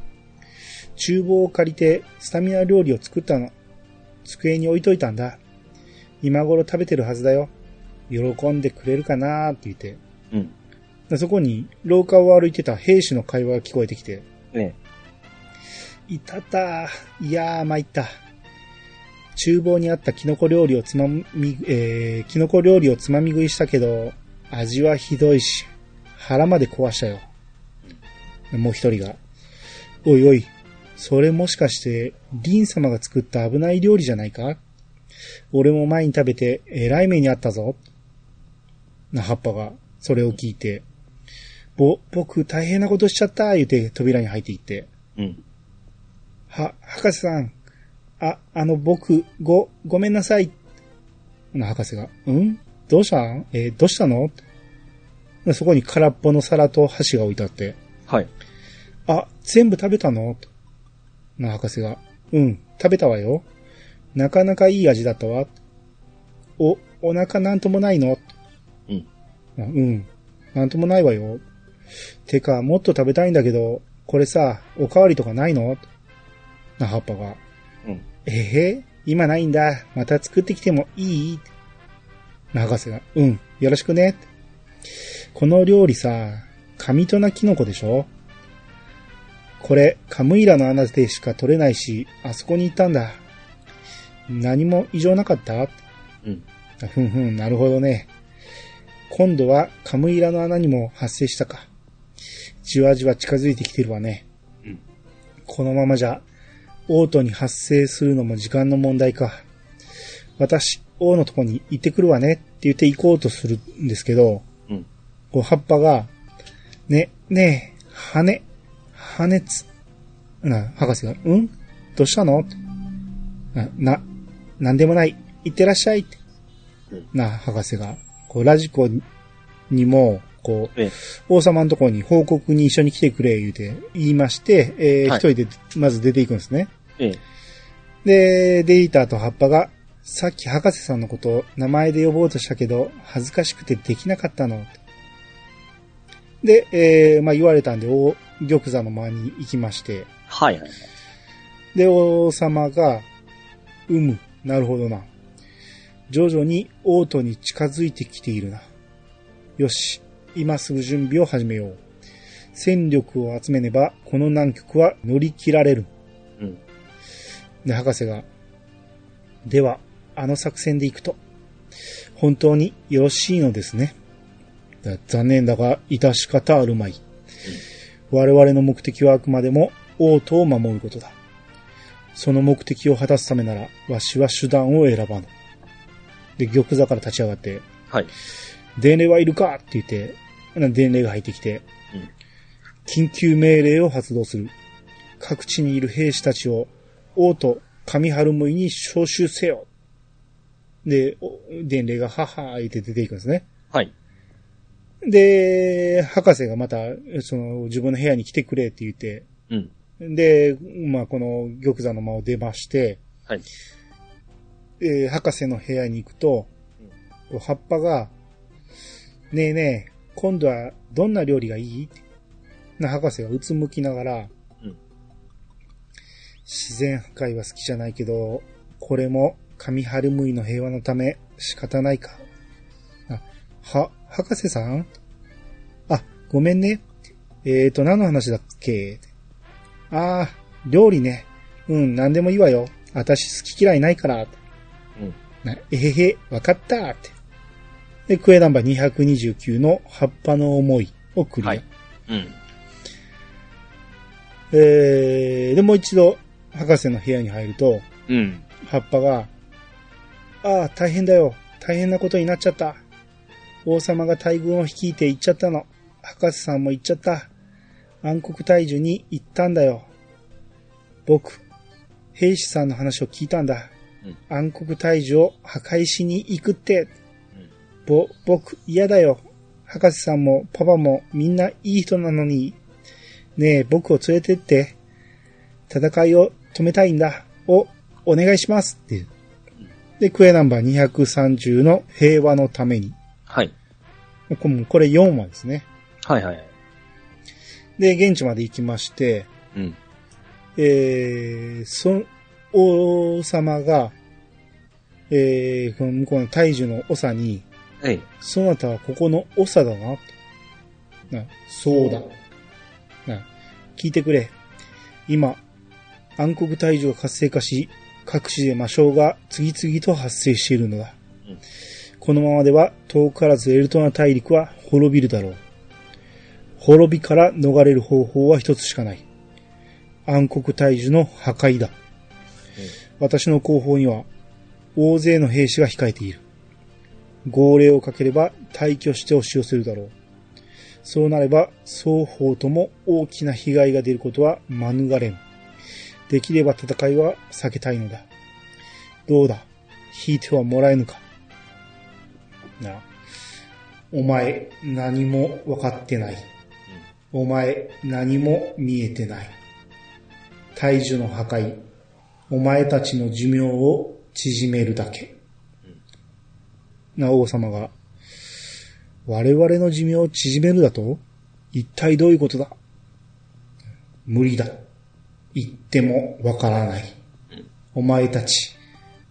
厨房を借りてスタミナ料理を作ったの。机に置いといたんだ。今頃食べてるはずだよ。喜んでくれるかなーって言って。うん。でそこに廊下を歩いてた兵士の会話が聞こえてきて、えいたたいやー参った。厨房にあったキノコ料理をつまみ、えー、キノコ料理をつまみ食いしたけど、味はひどいし、腹まで壊したよ。もう一人が、おいおい、それもしかして、リン様が作った危ない料理じゃないか？俺も前に食べて、えらい目にあったぞ。な、葉っぱが、それを聞いて、ぼ、僕大変なことしちゃった、言うて扉に入っていって、え。うん。は、博士さん。あ、あの、僕、ご、ごめんなさい。な、博士が、ん？どうした？んえーどうしたの？でそこに空っぽの皿と箸が置いてあって、はい。あ、全部食べたの？な、博士が、うん、食べたわよ。なかなかいい味だったわ。お、お腹なんともないのうん。あうん、なんともないわよ。てか、もっと食べたいんだけど、これさ、おかわりとかないの？な、葉っぱが。うん。えへ？今ないんだ。また作ってきてもいい？な、博士が。うん、よろしくね。この料理さ、神となキノコでしょ？これ、カムイラの穴でしか取れないし、あそこに行ったんだ。何も異常なかった？うん。あふんふん、なるほどね。今度はカムイラの穴にも発生したか。じわじわ近づいてきてるわね。うんこのままじゃ、王都に発生するのも時間の問題か。私、王のとこに行ってくるわねって言って行こうとするんですけど、うん。こう葉っぱが、ね、ねえ、羽、羽つ、な、博士が、うん？どうしたの？な、な、なんでもない。行ってらっしゃいな、博士が、こう、ラジコにも、こう、ええ。王様のところに報告に一緒に来てくれ、言うて、言いまして、えーはい一人で、まず出ていくんですね。ええ。で、デイターと葉っぱが、さっき博士さんのことを名前で呼ぼうとしたけど、恥ずかしくてできなかったの。で、えーまあ言われたんで、大玉座の間に行きまして、はいはい。で、王様が、うむ、なるほどな。徐々に王都に近づいてきているな。よし、今すぐ準備を始めよう。戦力を集めねば、この難局は乗り切られる。うん。で、博士が、では、あの作戦で行くと、本当によろしいのですね。だ残念だが、致し方あるまい。我々の目的はあくまでも王都を守ることだ。その目的を果たすためなら、わしは手段を選ばぬ。で、玉座から立ち上がって、はい。伝令はいるかって言って、な伝令が入ってきて、うん緊急命令を発動する。各地にいる兵士たちを王と上春向に召集せよ。で、お伝令がははー言って出ていくんですね。はい。で、博士がまた、その、自分の部屋に来てくれって言って、うん。で、まあ、この玉座の間を出まして、はい。えー博士の部屋に行くと、こう葉っぱが、ねえねえ、今度はどんな料理がいい？な博士がうつむきながら、うん自然破壊は好きじゃないけど、これも上春向の平和のため仕方ないか？あ、は、博士さん？あ、ごめんね。えーと、何の話だっけ？ああ、料理ね。うん、何でもいいわよ。私好き嫌いないから。うん。なえへへ、わかったって。で、クエナンバー229の葉っぱの思いをクリア。はいうん。えー、で、もう一度、博士の部屋に入ると、うん。葉っぱが、ああ、大変だよ。大変なことになっちゃった。王様が大軍を率いて行っちゃったの。博士さんも行っちゃった。暗黒大樹に行ったんだよ。僕、兵士さんの話を聞いたんだ。うん暗黒大樹を破壊しに行くって。ぼ、僕、嫌だよ。博士さんもパパもみんないい人なのに。ねえ、僕を連れてって。戦いを止めたいんだ。を、お願いしますっていう。で、クエナンバー230の平和のために。これこれ4話ですね。はいはい。で、現地まで行きまして、うん。えー、その、王様が、えー、この向こうの大樹の長に、ええ。そなたはここの長だな。な、そうだ。な、聞いてくれ。今、暗黒大樹が活性化し、各地で魔性が次々と発生しているのだ。うんこのままでは遠からずエルトナ大陸は滅びるだろう。滅びから逃れる方法は一つしかない。暗黒大樹の破壊だ。私の後方には大勢の兵士が控えている。号令をかければ退去して押し寄せるだろう。そうなれば双方とも大きな被害が出ることは免れん。できれば戦いは避けたいのだ。どうだ？引いてはもらえぬか？な。お前何も分かってない。お前何も見えてない。大樹の破壊。お前たちの寿命を縮めるだけ。な、王様が、我々の寿命を縮めるだと？一体どういうことだ？無理だ。言ってもわからない。お前たち、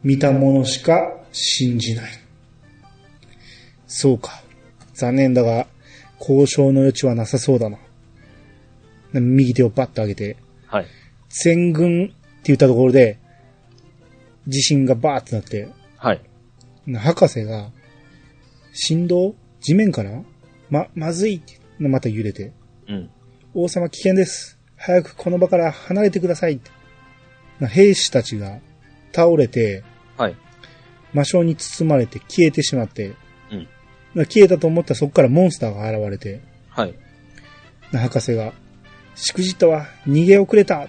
見たものしか信じない。そうか。残念だが、交渉の余地はなさそうだな。右手をパッと上げて、はい。全軍って言ったところで、地震がバーってなって、はい。博士が、振動？地面から？ま、まずいって、また揺れて、うん。王様危険です。早くこの場から離れてください兵士たちが倒れて、はい。魔性に包まれて消えてしまって、消えたと思ったらそこからモンスターが現れて、はい。な博士が、しくじったわ、逃げ遅れた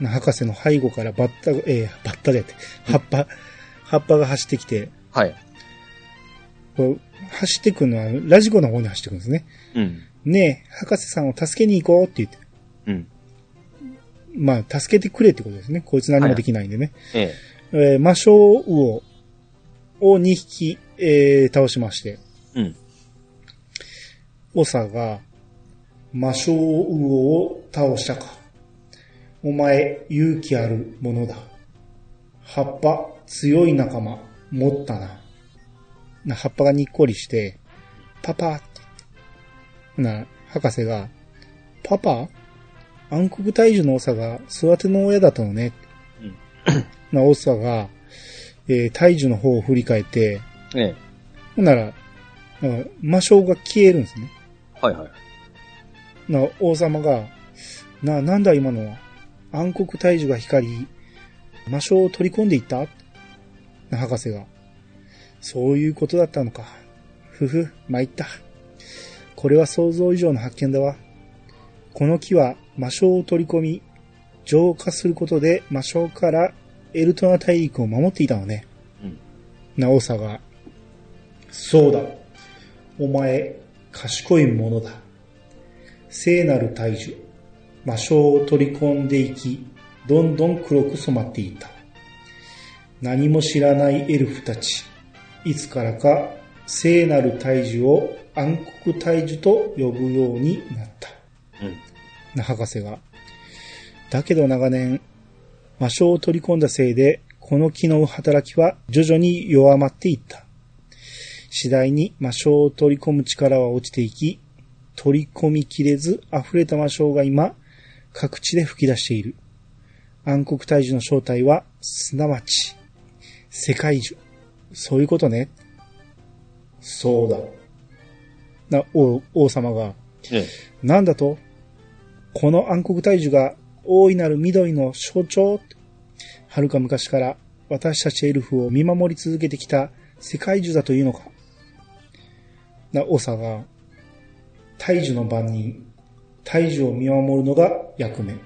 な博士の背後からバッタが、えー、バッタでって、葉っぱ、葉っぱが走ってきて、はい。こう走ってくるのはラジコの方に走ってくるんですね。うん。ねえ、博士さんを助けに行こうって言って。うん。まあ、助けてくれってことですね。こいつ何もできないんでね。ええ。えー魔性魚を2匹、えー倒しまして、うん。長が魔性魚を倒したか。お前、勇気あるものだ。葉っぱ、強い仲間、持ったな。な、葉っぱがにっこりして、パパって。な、博士が、パパ？暗黒大樹の長が育ての親だったのね。な、オサが、えー、大樹の方を振り返って、ええ。ほんなら、なんか魔性が消えるんですね。はいはい。な、王様が、な、なんだ今のは。暗黒大樹が光り、魔性を取り込んでいった？な、博士が。そういうことだったのか。ふふ、参った。これは想像以上の発見だわ。この木は魔性を取り込み、浄化することで魔性からエルトナ大陸を守っていたのね。うん。なおさが、そうだ。お前、賢いものだ。聖なる大樹、魔性を取り込んでいき、どんどん黒く染まっていった。何も知らないエルフたち、いつからか聖なる大樹を暗黒大樹と呼ぶようになった。うん。な博士が。だけど長年、魔性を取り込んだせいで、この木の働きは徐々に弱まっていった。次第に魔性を取り込む力は落ちていき、取り込みきれず溢れた魔性が今、各地で吹き出している。暗黒大樹の正体は、すなわち、世界樹。そういうことね。そうだ。な、王王様が、ええ。なんだと？この暗黒大樹が大いなる緑の象徴遥か昔から私たちエルフを見守り続けてきた世界樹だというのかな、オサが、大樹の番人、大樹を見守るのが役目。うん。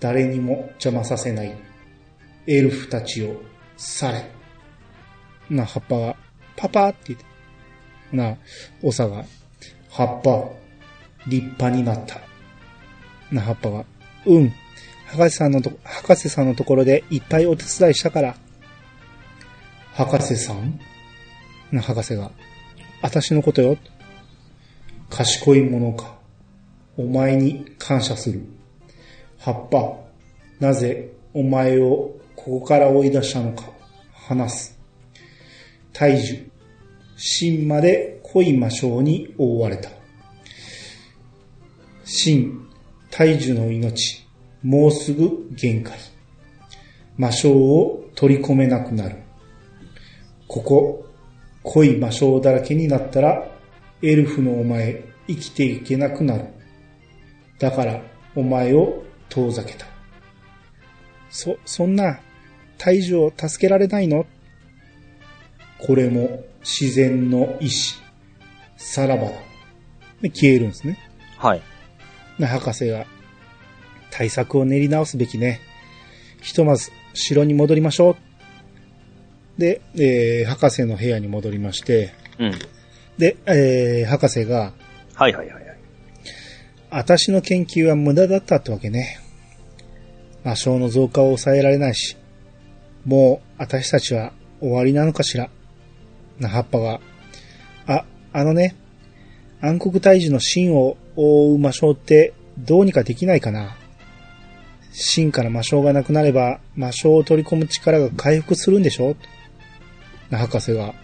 誰にも邪魔させない。エルフたちを去れ。な、葉っぱが、パパって言って。な、オサが、葉っぱ、立派になった。な、葉っぱが、うん。博士さんのと、博士さんのところでいっぱいお手伝いしたから。博士さん？な、博士が、私のことよ。賢いものか。お前に感謝する。葉っぱ、なぜお前をここから追い出したのか、話す。大樹、芯まで濃い魔性に覆われた。芯、大樹の命、もうすぐ限界。魔性を取り込めなくなる。ここ、濃い魔性だらけになったら、エルフのお前、生きていけなくなる。だから、お前を遠ざけた。そ、そんな、大樹を助けられないの？これも自然の意志。さらばだ。で、消えるんですね。はい。で博士が、対策を練り直すべきね。ひとまず、城に戻りましょう。で、えー、博士の部屋に戻りまして、うん。で、えー、博士が、はいはいはいはい。私の研究は無駄だったってわけね。魔性の増加を抑えられないし、もう私たちは終わりなのかしら。な葉っぱが、あ、あのね、暗黒大樹の芯を覆う魔性ってどうにかできないかな。芯から魔性がなくなれば魔性を取り込む力が回復するんでしょな博士が、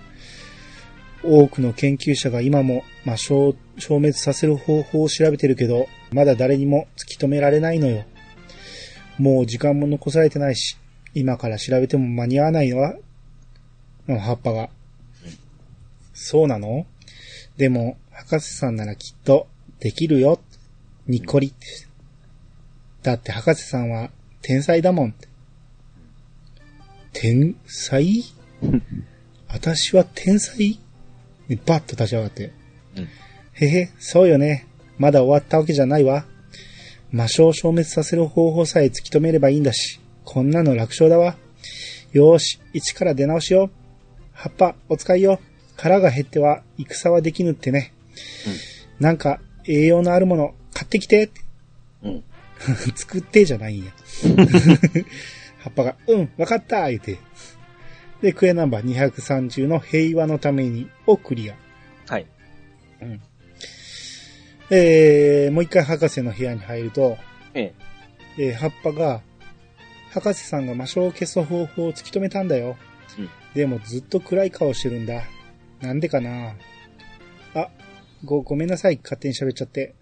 多くの研究者が今も魔性を消滅させる方法を調べてるけど、まだ誰にも突き止められないのよ。もう時間も残されてないし、今から調べても間に合わないのは、の葉っぱが。そうなの？でも、博士さんならきっと、できるよ。にっこり。だって博士さんは、天才だもん。天才？私は天才？でバッと立ち上がって。うんへへ、そうよね。まだ終わったわけじゃないわ。魔性を消滅させる方法さえ突き止めればいいんだし、こんなの楽勝だわ。よーし、一から出直しよう。葉っぱ、お使いよ。腹が減っては戦はできぬってね。なんか、栄養のあるもの、買ってきて。うん。作ってじゃないんや。葉っぱが、うん、わかった言うて。で、クエナンバー230の平和のためにをクリア。はい。えー、もう一回博士の部屋に入ると、ええ。えー葉っぱが、博士さんが魔性を消す方法を突き止めたんだよ。うんでもずっと暗い顔してるんだ。なんでかなあ、ご、ごめんなさい。勝手に喋っちゃって。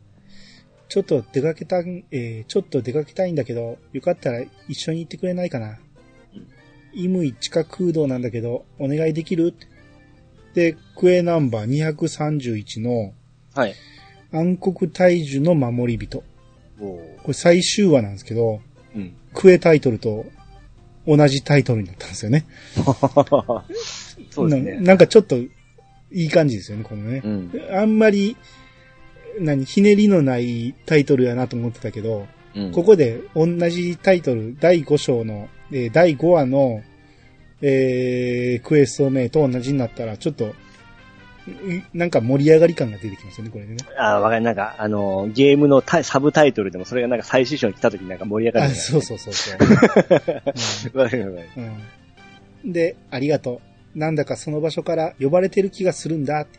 ちょっと出かけたん、えーちょっと出かけたいんだけど、よかったら一緒に行ってくれないかな。イムイ地下空洞なんだけど、お願いできる？で、クエナンバー231のはい。暗黒大樹の守り人。おこれ最終話なんですけど、うん。クエタイトルと同じタイトルになったんですよね。そうですねな。なんかちょっといい感じですよね、このねう。ん。あんまり、何、ひねりのないタイトルやなと思ってたけど、うんここで同じタイトル、第5章の、えー第5話の、えークエスト名と同じになったら、ちょっと、いなんか盛り上がり感が出てきますよね、これでね。あわかる。なんか、あの、ゲームのサブタイトルでもそれがなんか最終章に来た時になんか盛り上があ、る。そうそうそうそう。う。わかるわかる。で、ありがとう。なんだかその場所から呼ばれてる気がするんだって。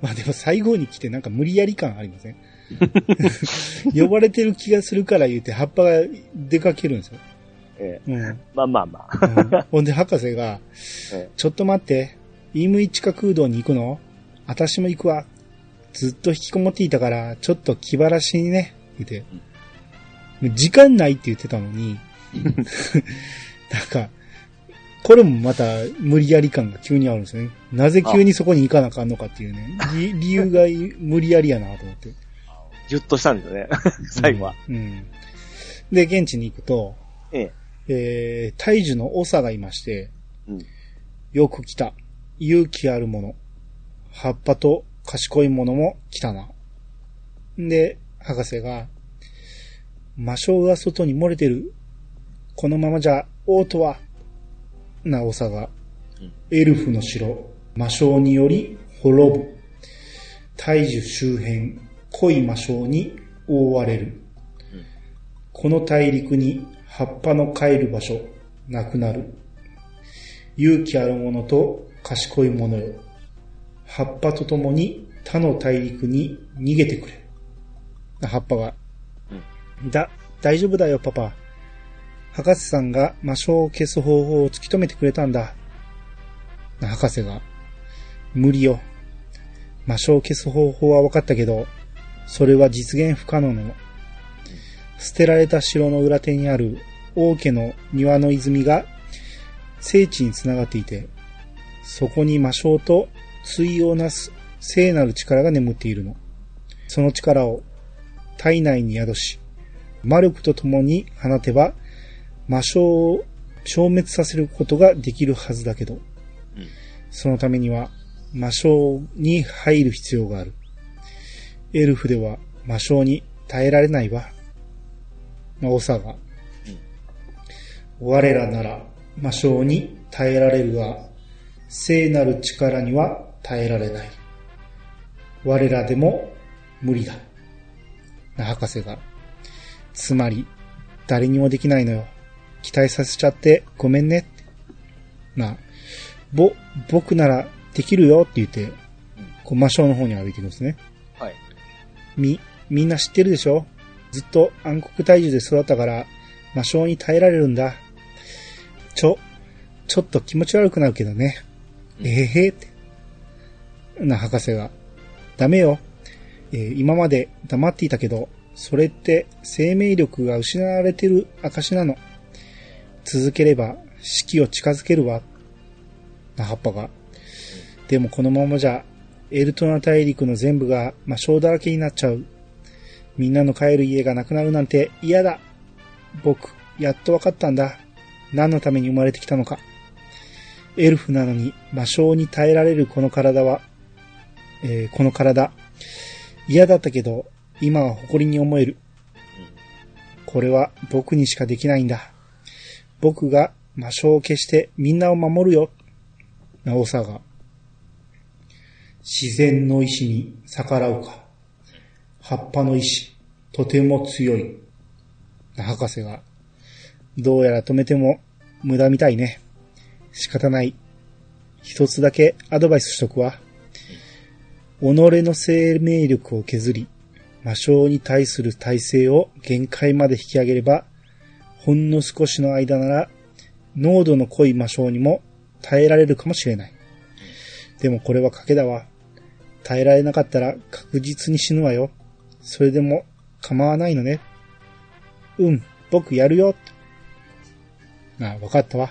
まあでも最後に来てなんか無理やり感ありません？呼ばれてる気がするから言って葉っぱが出かけるんですよ。えうん。えまあまあまあ。うんほんで博士が、えちょっと待って、イームイ地下空洞に行くの？私も行くわ。ずっと引きこもっていたから、ちょっと気晴らしにね、言って。時間ないって言ってたのに、なんか、これもまた無理やり感が急にあるんですよね。なぜ急にそこに行かなあかんのかっていうね。理 理由が無理やりやなと思って。ぎゅっとしたんですよね。最後は。うん。うん。で、現地に行くと、ええ。えー、大樹の長がいまして、うん。よく来た。勇気あるもの。葉っぱと賢いものも来たな。で、博士が、魔性が外に漏れてる。このままじゃ、王とは、な長がうん、エルフの城、魔性により滅ぶ。大樹周辺、濃い魔性に覆われる。この大陸に葉っぱの帰る場所、なくなる。勇気ある者と賢い者よ。葉っぱと共に他の大陸に逃げてくれ。葉っぱが、だ、大丈夫だよ、パパ。博士さんが魔性を消す方法を突き止めてくれたんだ。博士が、無理よ。魔性を消す方法は分かったけど、それは実現不可能なの。捨てられた城の裏手にある王家の庭の泉が聖地につながっていて、そこに魔性と対をなす聖なる力が眠っているの。その力を体内に宿し、魔力と共に放てば、魔性を消滅させることができるはずだけど、そのためには魔性に入る必要がある。エルフでは魔性に耐えられないわ。まあ、オサが。我らなら魔性に耐えられるが、聖なる力には耐えられない。我らでも無理だ。な博士が。つまり、誰にもできないのよ。期待させちゃってごめんね。な、ぼ、僕ならできるよって言って、こう魔性の方に歩いていくんですね。はい。み、みんな知ってるでしょずっと暗黒大樹で育ったから、魔性に耐えられるんだ。ちょ、ちょっと気持ち悪くなるけどね。えへへって。な、博士が。ダメよ。えー今まで黙っていたけど、それって生命力が失われてる証なの。続ければ死期を近づけるわ。な、葉っぱが。でもこのままじゃ、エルトナ大陸の全部が魔性だらけになっちゃう。みんなの帰る家がなくなるなんて嫌だ。僕、やっとわかったんだ。何のために生まれてきたのか。エルフなのに魔性に耐えられるこの体は、えーこの体、嫌だったけど、今は誇りに思える。これは僕にしかできないんだ。僕が魔性を消してみんなを守るよ。なおさが。自然の意志に逆らうか。葉っぱの意志、とても強い。な博士が、どうやら止めても無駄みたいね。仕方ない。一つだけアドバイスしとくわ。己の生命力を削り、魔性に対する耐性を限界まで引き上げれば、ほんの少しの間なら、濃度の濃い魔性にも耐えられるかもしれない。でもこれは賭けだわ。耐えられなかったら確実に死ぬわよ。それでも構わないのね。うん、僕やるよ。あ、わかったわ。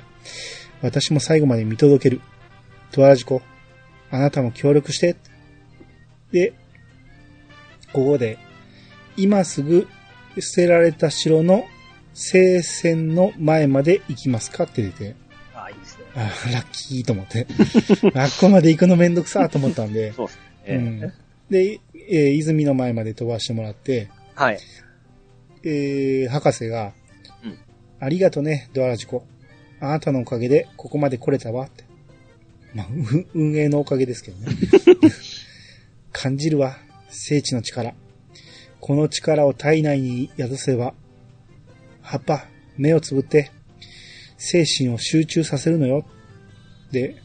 私も最後まで見届ける。ドアラジコ、あなたも協力して。で、ここで、今すぐ捨てられた城の聖戦の前まで行きますか？って出て、ああ、いいですね。あーラッキーと思って。あっこまで行くのめんどくさーと思ったんで、そうですうね。ん。で、えー泉の前まで飛ばしてもらって、はい。えー、博士が、うんありがとね、ドアラジコ。あなたのおかげでここまで来れたわって。まあ、う運営のおかげですけどね。感じるわ、聖地の力。この力を体内に宿せば、葉っぱ、目をつぶって、精神を集中させるのよ。で、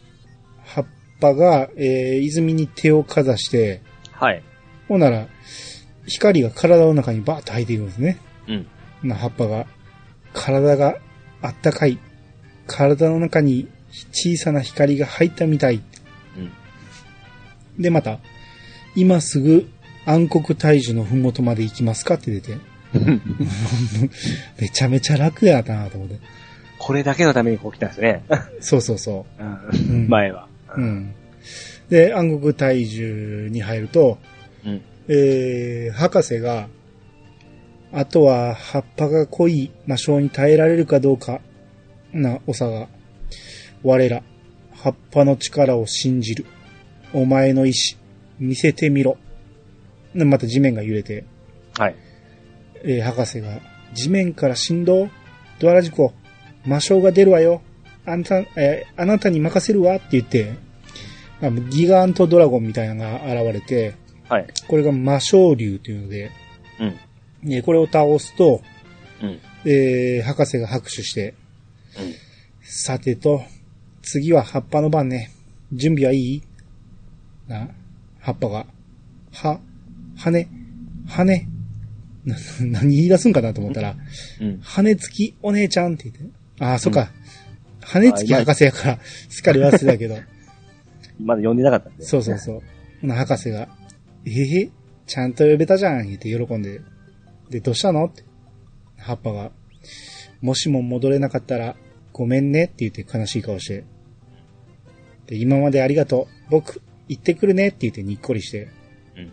葉っぱが、えー、泉に手をかざして、はい。ほんなら、光が体の中にバーッと入っていくんですね。うん。な葉っぱが、体があったかい。体の中に小さな光が入ったみたい。うん。で、また、今すぐ暗黒大樹のふもとまで行きますかって出て、めちゃめちゃ楽やなと思って。これだけのためにこう来たんですね。そうそうそう。うん前は。うん。で、暗黒大樹に入ると、うん。えー、博士が、あとは葉っぱが濃い魔性に耐えられるかどうか、な、おさが、我ら、葉っぱの力を信じる。お前の意志、見せてみろ。でまた地面が揺れて、はい。えー博士が、地面から振動ドアラジコ、魔性が出るわよ。あんた、えーあなたに任せるわって言って、あのギガントドラゴンみたいなのが現れて、はい。これが魔性竜というので、うん。ねこれを倒すと、うん。えー博士が拍手して、うん。さてと、次は葉っぱの番ね。準備はいい？な、葉っぱが。は、羽、羽。な、何言い出すんかなと思ったら、うん。羽付きお姉ちゃんって言って。ああ、そっか。羽付き博士やから、すっかり忘れたけど。まだ呼んでなかったんで。そうそうそう。博士が、えへちゃんと呼べたじゃん言って喜んで。で、どうしたの？って。葉っぱが、もしも戻れなかったら、ごめんねって言って悲しい顔して。で、今までありがとう。僕、行ってくるねって言ってにっこりして。うん。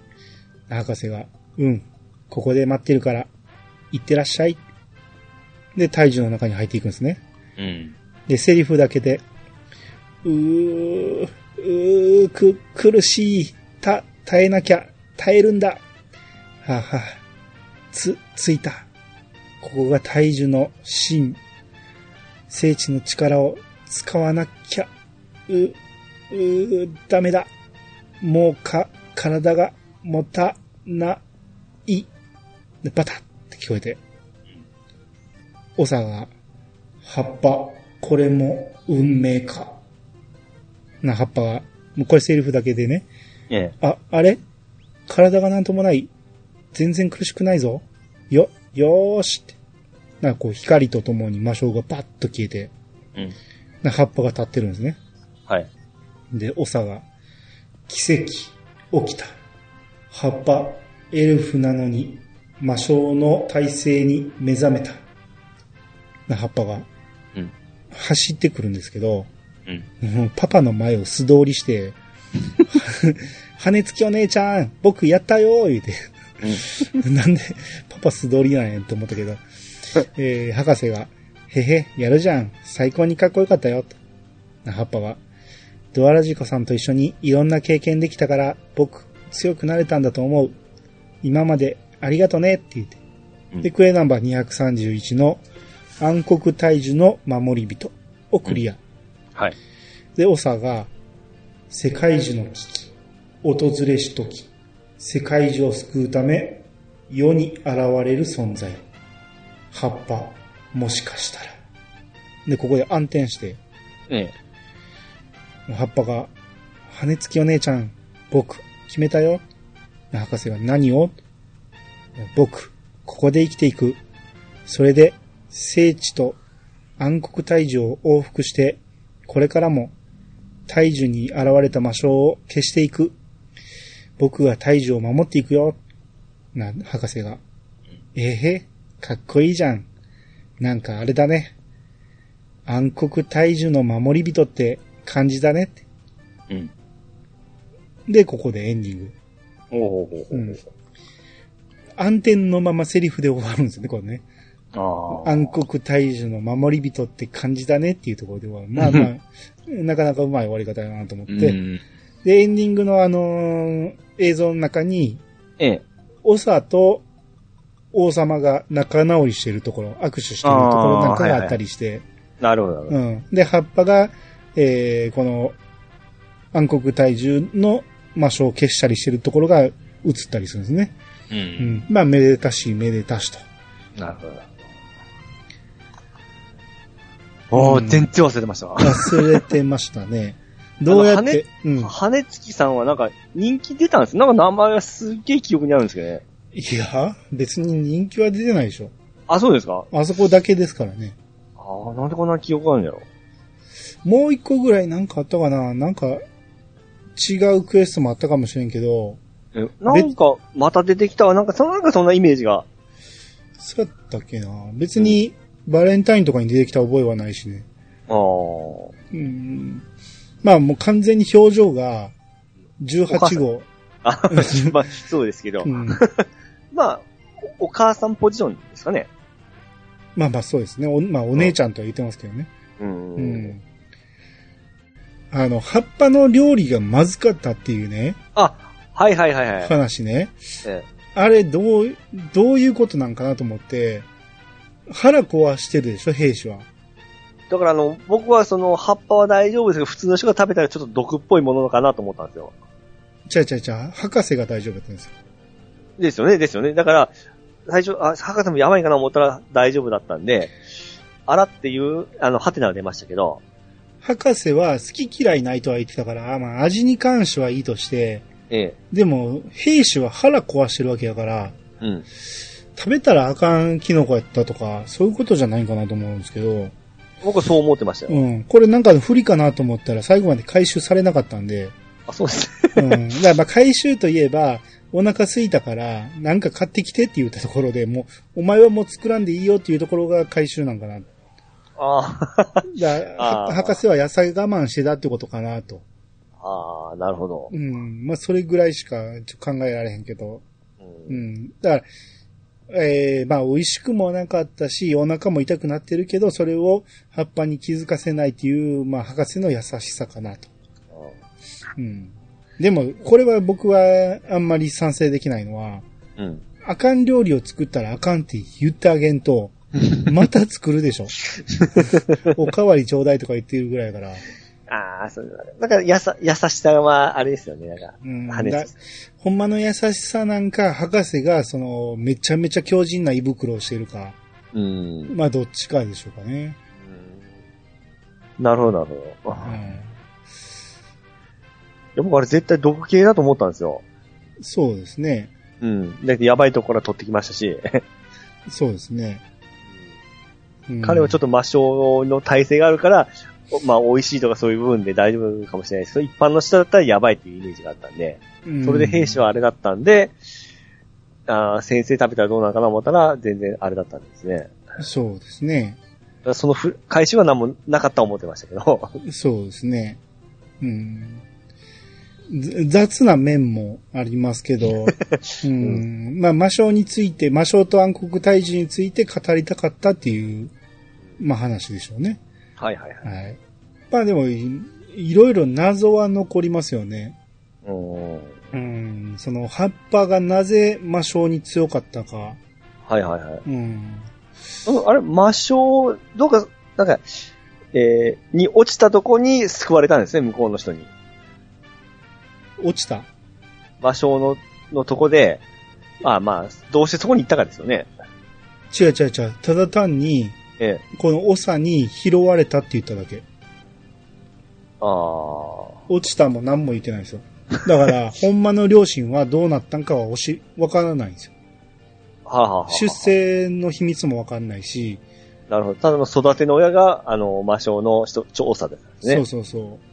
博士が、うん、ここで待ってるから、行ってらっしゃい。で、大樹の中に入っていくんですね。うん。で、セリフだけで、うー、うー、く、苦しい。た、耐えなきゃ、耐えるんだ。はあ、はあ、つ、ついた。ここが大樹の芯。聖地の力を使わなきゃ。う、うー、ダメだ。もうか、体がもたない。で、バタッって聞こえて。オサが、葉っぱ、これも運命か。な、葉っぱが、もうこれセリフだけでね。ええ。あ、あれ？体がなんともない。全然苦しくないぞ。よ、よーしって。なんかこう光とともに魔性がパッと消えて、うん。な葉っぱが立ってるんですね。はい。で、オサが、奇跡、起きた。葉っぱ、エルフなのに、魔性の体勢に目覚めた。な葉っぱが、うん。走ってくるんですけど、うん。パパの前を素通りして、羽付きお姉ちゃん、僕やったよ言うて。なんで、パパ素通りなんやと思ったけど、えー、博士が、へへ、やるじゃん。最高にかっこよかったよ。と葉っぱが、ドアラジコさんと一緒にいろんな経験できたから、僕、強くなれたんだと思う。今までありがとねって言って。うんで、クエナンバー231の暗黒大樹の守り人をクリア。はい。で、オサが、世界樹の危機、訪れし時、世界樹を救うため、世に現れる存在。葉っぱ、もしかしたら。で、ここで暗転して、ええ。葉っぱが、羽付きお姉ちゃん、僕、決めたよ。博士は何を？僕、ここで生きていく。それで、聖地と暗黒大樹を往復して、これからも、大樹に現れた魔性を消していく。僕が大樹を守っていくよ。な、博士が。えへ、かっこいいじゃん。なんかあれだね。暗黒大樹の守り人って感じだね。うん。で、ここでエンディング。おうおうおうおううん暗転のままセリフで終わるんですよね、これね。暗黒大樹の守り人って感じだねっていうところで終わる。まあまあ、なかなかうまい終わり方だなと思って。うん。で、エンディングのあのー映像の中に、ええ。長と王様が仲直りしてるところ、握手してるところなんかがあったりして、なるほど。なるほどうん。で、葉っぱが、えー、この暗黒体重の魔性を消したりしてるところが映ったりするんですね。う。うんん。まあ、めでたし、めでたしと。なるほど。おうんー、全然忘れてましたわ。忘れてましたね。どうやって、うん。羽月さんはなんか人気出たんですなんか名前がすっげえ記憶にあるんですけどね。いや、別に人気は出てないでしょ。あ、そうですか？あそこだけですからね。ああ、なんでこんな記憶があるんだろもう一個ぐらいなんかあったかな？なんか、違うクエストもあったかもしれんけど、う。えなんか、また出てきたわ。なんか、そのなんかそんなイメージが。そうやったっけな？別に、バレンタインとかに出てきた覚えはないしね。ああ。うん。まあもう完全に表情が、18号。あ、まあ、そうですけど。うん、まあ、おお母さんポジションですかね。まあまあそうですね。おまあお姉ちゃんとは言ってますけどね。うん。うん。あの、葉っぱの料理がまずかったっていうね、あ、はいはいはいはい。話ね。えあれ、どう、どういうことなんかなと思って、腹壊してるでしょ、兵士は。だからあの、僕はその葉っぱは大丈夫ですけど、普通の人が食べたらちょっと毒っぽいものかなと思ったんですよ。ちゃうちゃうちゃう、博士が大丈夫だったんですよ。ですよね、ですよね。だから、最初、あ、博士もやばいかな思ったら大丈夫だったんで、あらっていう、あの、ハテナが出ましたけど、博士は好き嫌いないとは言ってたから、まあ味に関してはいいとして、ええ。でも、兵士は腹壊してるわけやから、うん。食べたらあかんキノコやったとか、そういうことじゃないかなと思うんですけど、僕はそう思ってましたよ。うん。これなんかの不利かなと思ったら最後まで回収されなかったんで、あ、そうです。うん。だからまあ回収といえば、お腹空いたから、なんか買ってきてって言ったところで、もう、お前はもう作らんでいいよっていうところが回収なんかな。ああ、博士は野菜我慢してたってことかなと。ああ、なるほど。うん。まあ、それぐらいしかちょ考えられへんけど。ううんん。だから、えー、まあ、美味しくもなかったし、お腹も痛くなってるけど、それを葉っぱに気づかせないっていう、まあ、博士の優しさかなと。うん。でも、これは僕はあんまり賛成できないのは、うん。あかん料理を作ったらあかんって言ってあげんと、また作るでしょ。おかわりちょうだいとか言ってるぐらいやから。ああ、そういうのだから、やさ、優しさは、あれですよね。なんか、うんほんまの優しさなんか、博士が、その、めちゃめちゃ強靭な胃袋をしてるか、うん。まあ、どっちかでしょうかね。なるほど、なるほど。いうん、や僕あれ絶対毒系だと思ったんですよ。そうですね。うん。だってやばいところから取ってきましたし、そうですね。うん彼はちょっと魔性の耐性があるから、おまあ、美味しいとかそういう部分で大丈夫かもしれないですけど、一般の人だったらやばいっていうイメージがあったんで、うんそれで兵士はあれだったんで、あー先生食べたらどうなのかな思ったら、全然あれだったんですね。そうですね。らそのふ回収は何もなかったと思ってましたけど、そうですね。うん。ず雑な面もありますけど、うん。まあ、魔性について、魔性と暗黒退治について語りたかったっていう、まあ話でしょうね。はいはいはい。はい。まあでもい、いろいろ謎は残りますよね。うん。うん。その葉っぱがなぜ魔性に強かったか。はいはいはい。うん。うんあれ、魔性、どうか、なんか、えー、に落ちたとこに救われたんですね、向こうの人に。落ちた？魔性の、のとこで、まあまあ、どうしてそこに行ったかですよね。違う違う違う。ただ単に、ええ。この長に拾われたって言っただけ。ああ。落ちたも何も言ってないですよ。だから、ほんまの両親はどうなったんかはおし、わからないんですよ。はあ、はあはあ、出生の秘密もわかんないし、なるほど。ただの育ての親が、あの、魔性の人、調査ですね。そうそうそう。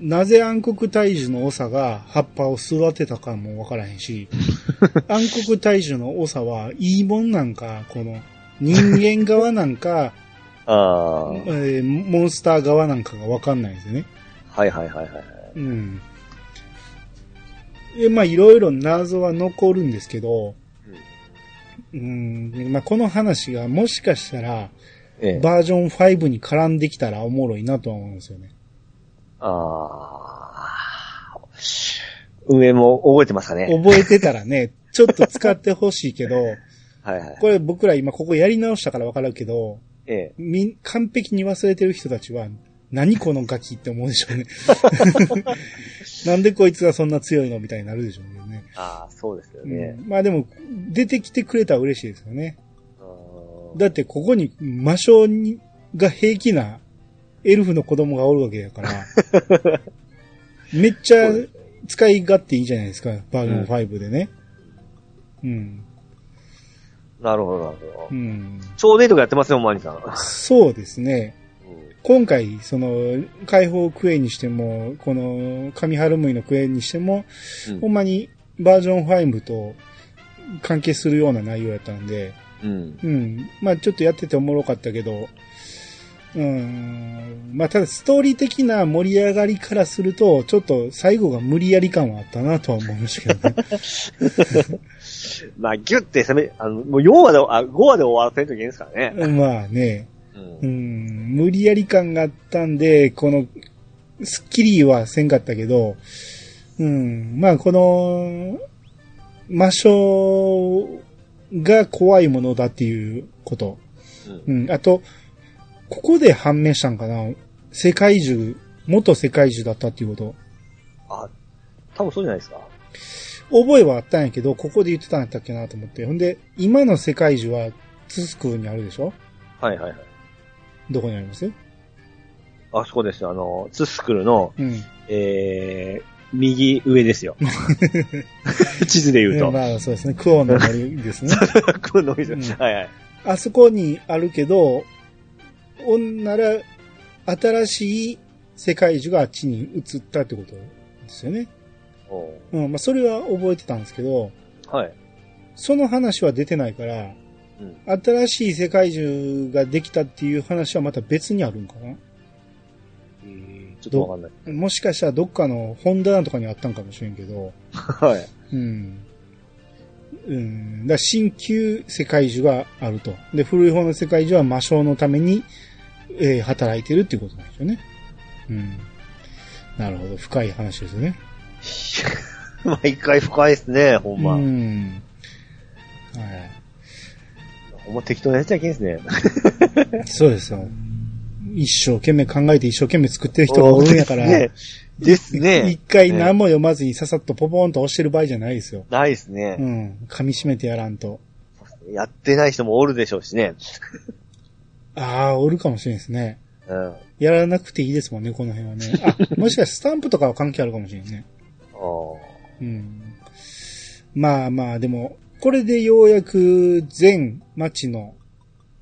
なぜ暗黒大樹の長が葉っぱを育てたかもわからへんし、暗黒大樹の長はいいもんなんか、この人間側なんか、ああ。えーモンスター側なんかがわかんないんですよね。はいはいはいはい。うん。で、まあ、いろいろ謎は残るんですけど、うん、まあ、この話がもしかしたら、ええ。バージョン5に絡んできたらおもろいなとは思うんですよね。ああ。運営も覚えてますかね覚えてたらね、ちょっと使ってほしいけど、はいはい。これ僕ら今ここやり直したからわかるけど、ええ。みん、完璧に忘れてる人たちは、何このガキって思うでしょうね。なんでこいつがそんな強いのみたいになるでしょうね。ああ、そうですよね。うんまあでも、出てきてくれたら嬉しいですよね。だってここに魔性にが平気なエルフの子供がおるわけだから、めっちゃ使い勝手いいじゃないですか、バージョン5でね。うん。なるほど、なるほどう。ん。超デートがやってますよ、マニさん。そうですね。うん今回、その、解放クエにしても、この、神春ムイのクエにしても、うんほんまにバージョン5と関係するような内容やったんで、うん。うん。まあちょっとやってておもろかったけど、うん。まあただストーリー的な盛り上がりからすると、ちょっと最後が無理やり感はあったなとは思いましたけどね。まあ、ギュッて攻め、あの、もう4話で、あ、5話で終わらせんといけないですからね。まあね、う。うんん、無理やり感があったんで、この、スッキリはせんかったけど、うん、まあこの、魔性が怖いものだっていうこと。うんうん。あと、ここで判明したんかな世界中、元世界中だったっていうこと。あ、多分そうじゃないですか。覚えはあったんやけど、ここで言ってたんやったっけなと思って。ほんで、今の世界中は、ツスクにあるでしょ？はいはいはい。どこにあります？あそこですよ。あの、ツスクルの、うん。えー、右上ですよ。地図で言うと。まあそうですね。クオンの森ですね。この店うんはいはい。あそこにあるけど、おんなら、新しい世界中があっちに移ったってことですよね。おううん。まあそれは覚えてたんですけど、はい。その話は出てないから、うん。新しい世界中ができたっていう話はまた別にあるんかな？えーちょっとわかんない。もしかしたらどっかの本棚とかにあったんかもしれんけど、はい。うん。うん。だ新旧世界中があると。で、古い方の世界中は魔性のために、えー働いてるっていうことなんですよね。うん。なるほど。深い話ですよね。毎回深いですね、ほんま。うん。はい。ほんま適当にやっちゃいけんですね。そうですよ。一生懸命考えて一生懸命作ってる人がおるんやから、ね。ですね。一回何も読まずにささっとポポンと押してる場合じゃないですよ。ないですうね。ん。噛み締めてやらんと。やってない人もおるでしょうしね。ああ、おるかもしれないですね。うん。やらなくていいですもんね、この辺はね。あ、もしかしてスタンプとかは関係あるかもしれんね。うん。まあまあ、でも、これでようやく全街の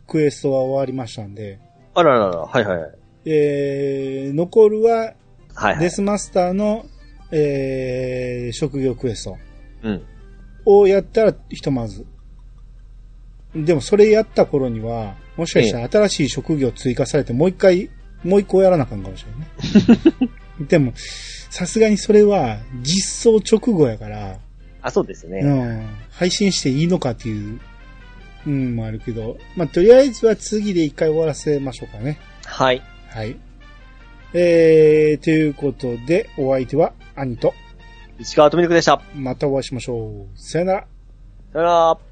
クエストは終わりましたんで、あららら、はいはいはい。えー、残るははいはい。デスマスターの、えー、職業クエストうん。をやったらひとまず。でもそれやった頃には、もしかしたら新しい職業追加されてもう一回、もう一個やらなあかんかもしれないね。でも、さすがにそれは実装直後やから、あ、そうですね。うん、配信していいのかっていう、うん、もあるけど、まあ、とりあえずは次で一回終わらせましょうかね。はい。はい。えー、ということで、お相手は兄と、石川とみるくでした。またお会いしましょう。さよなら。さよなら。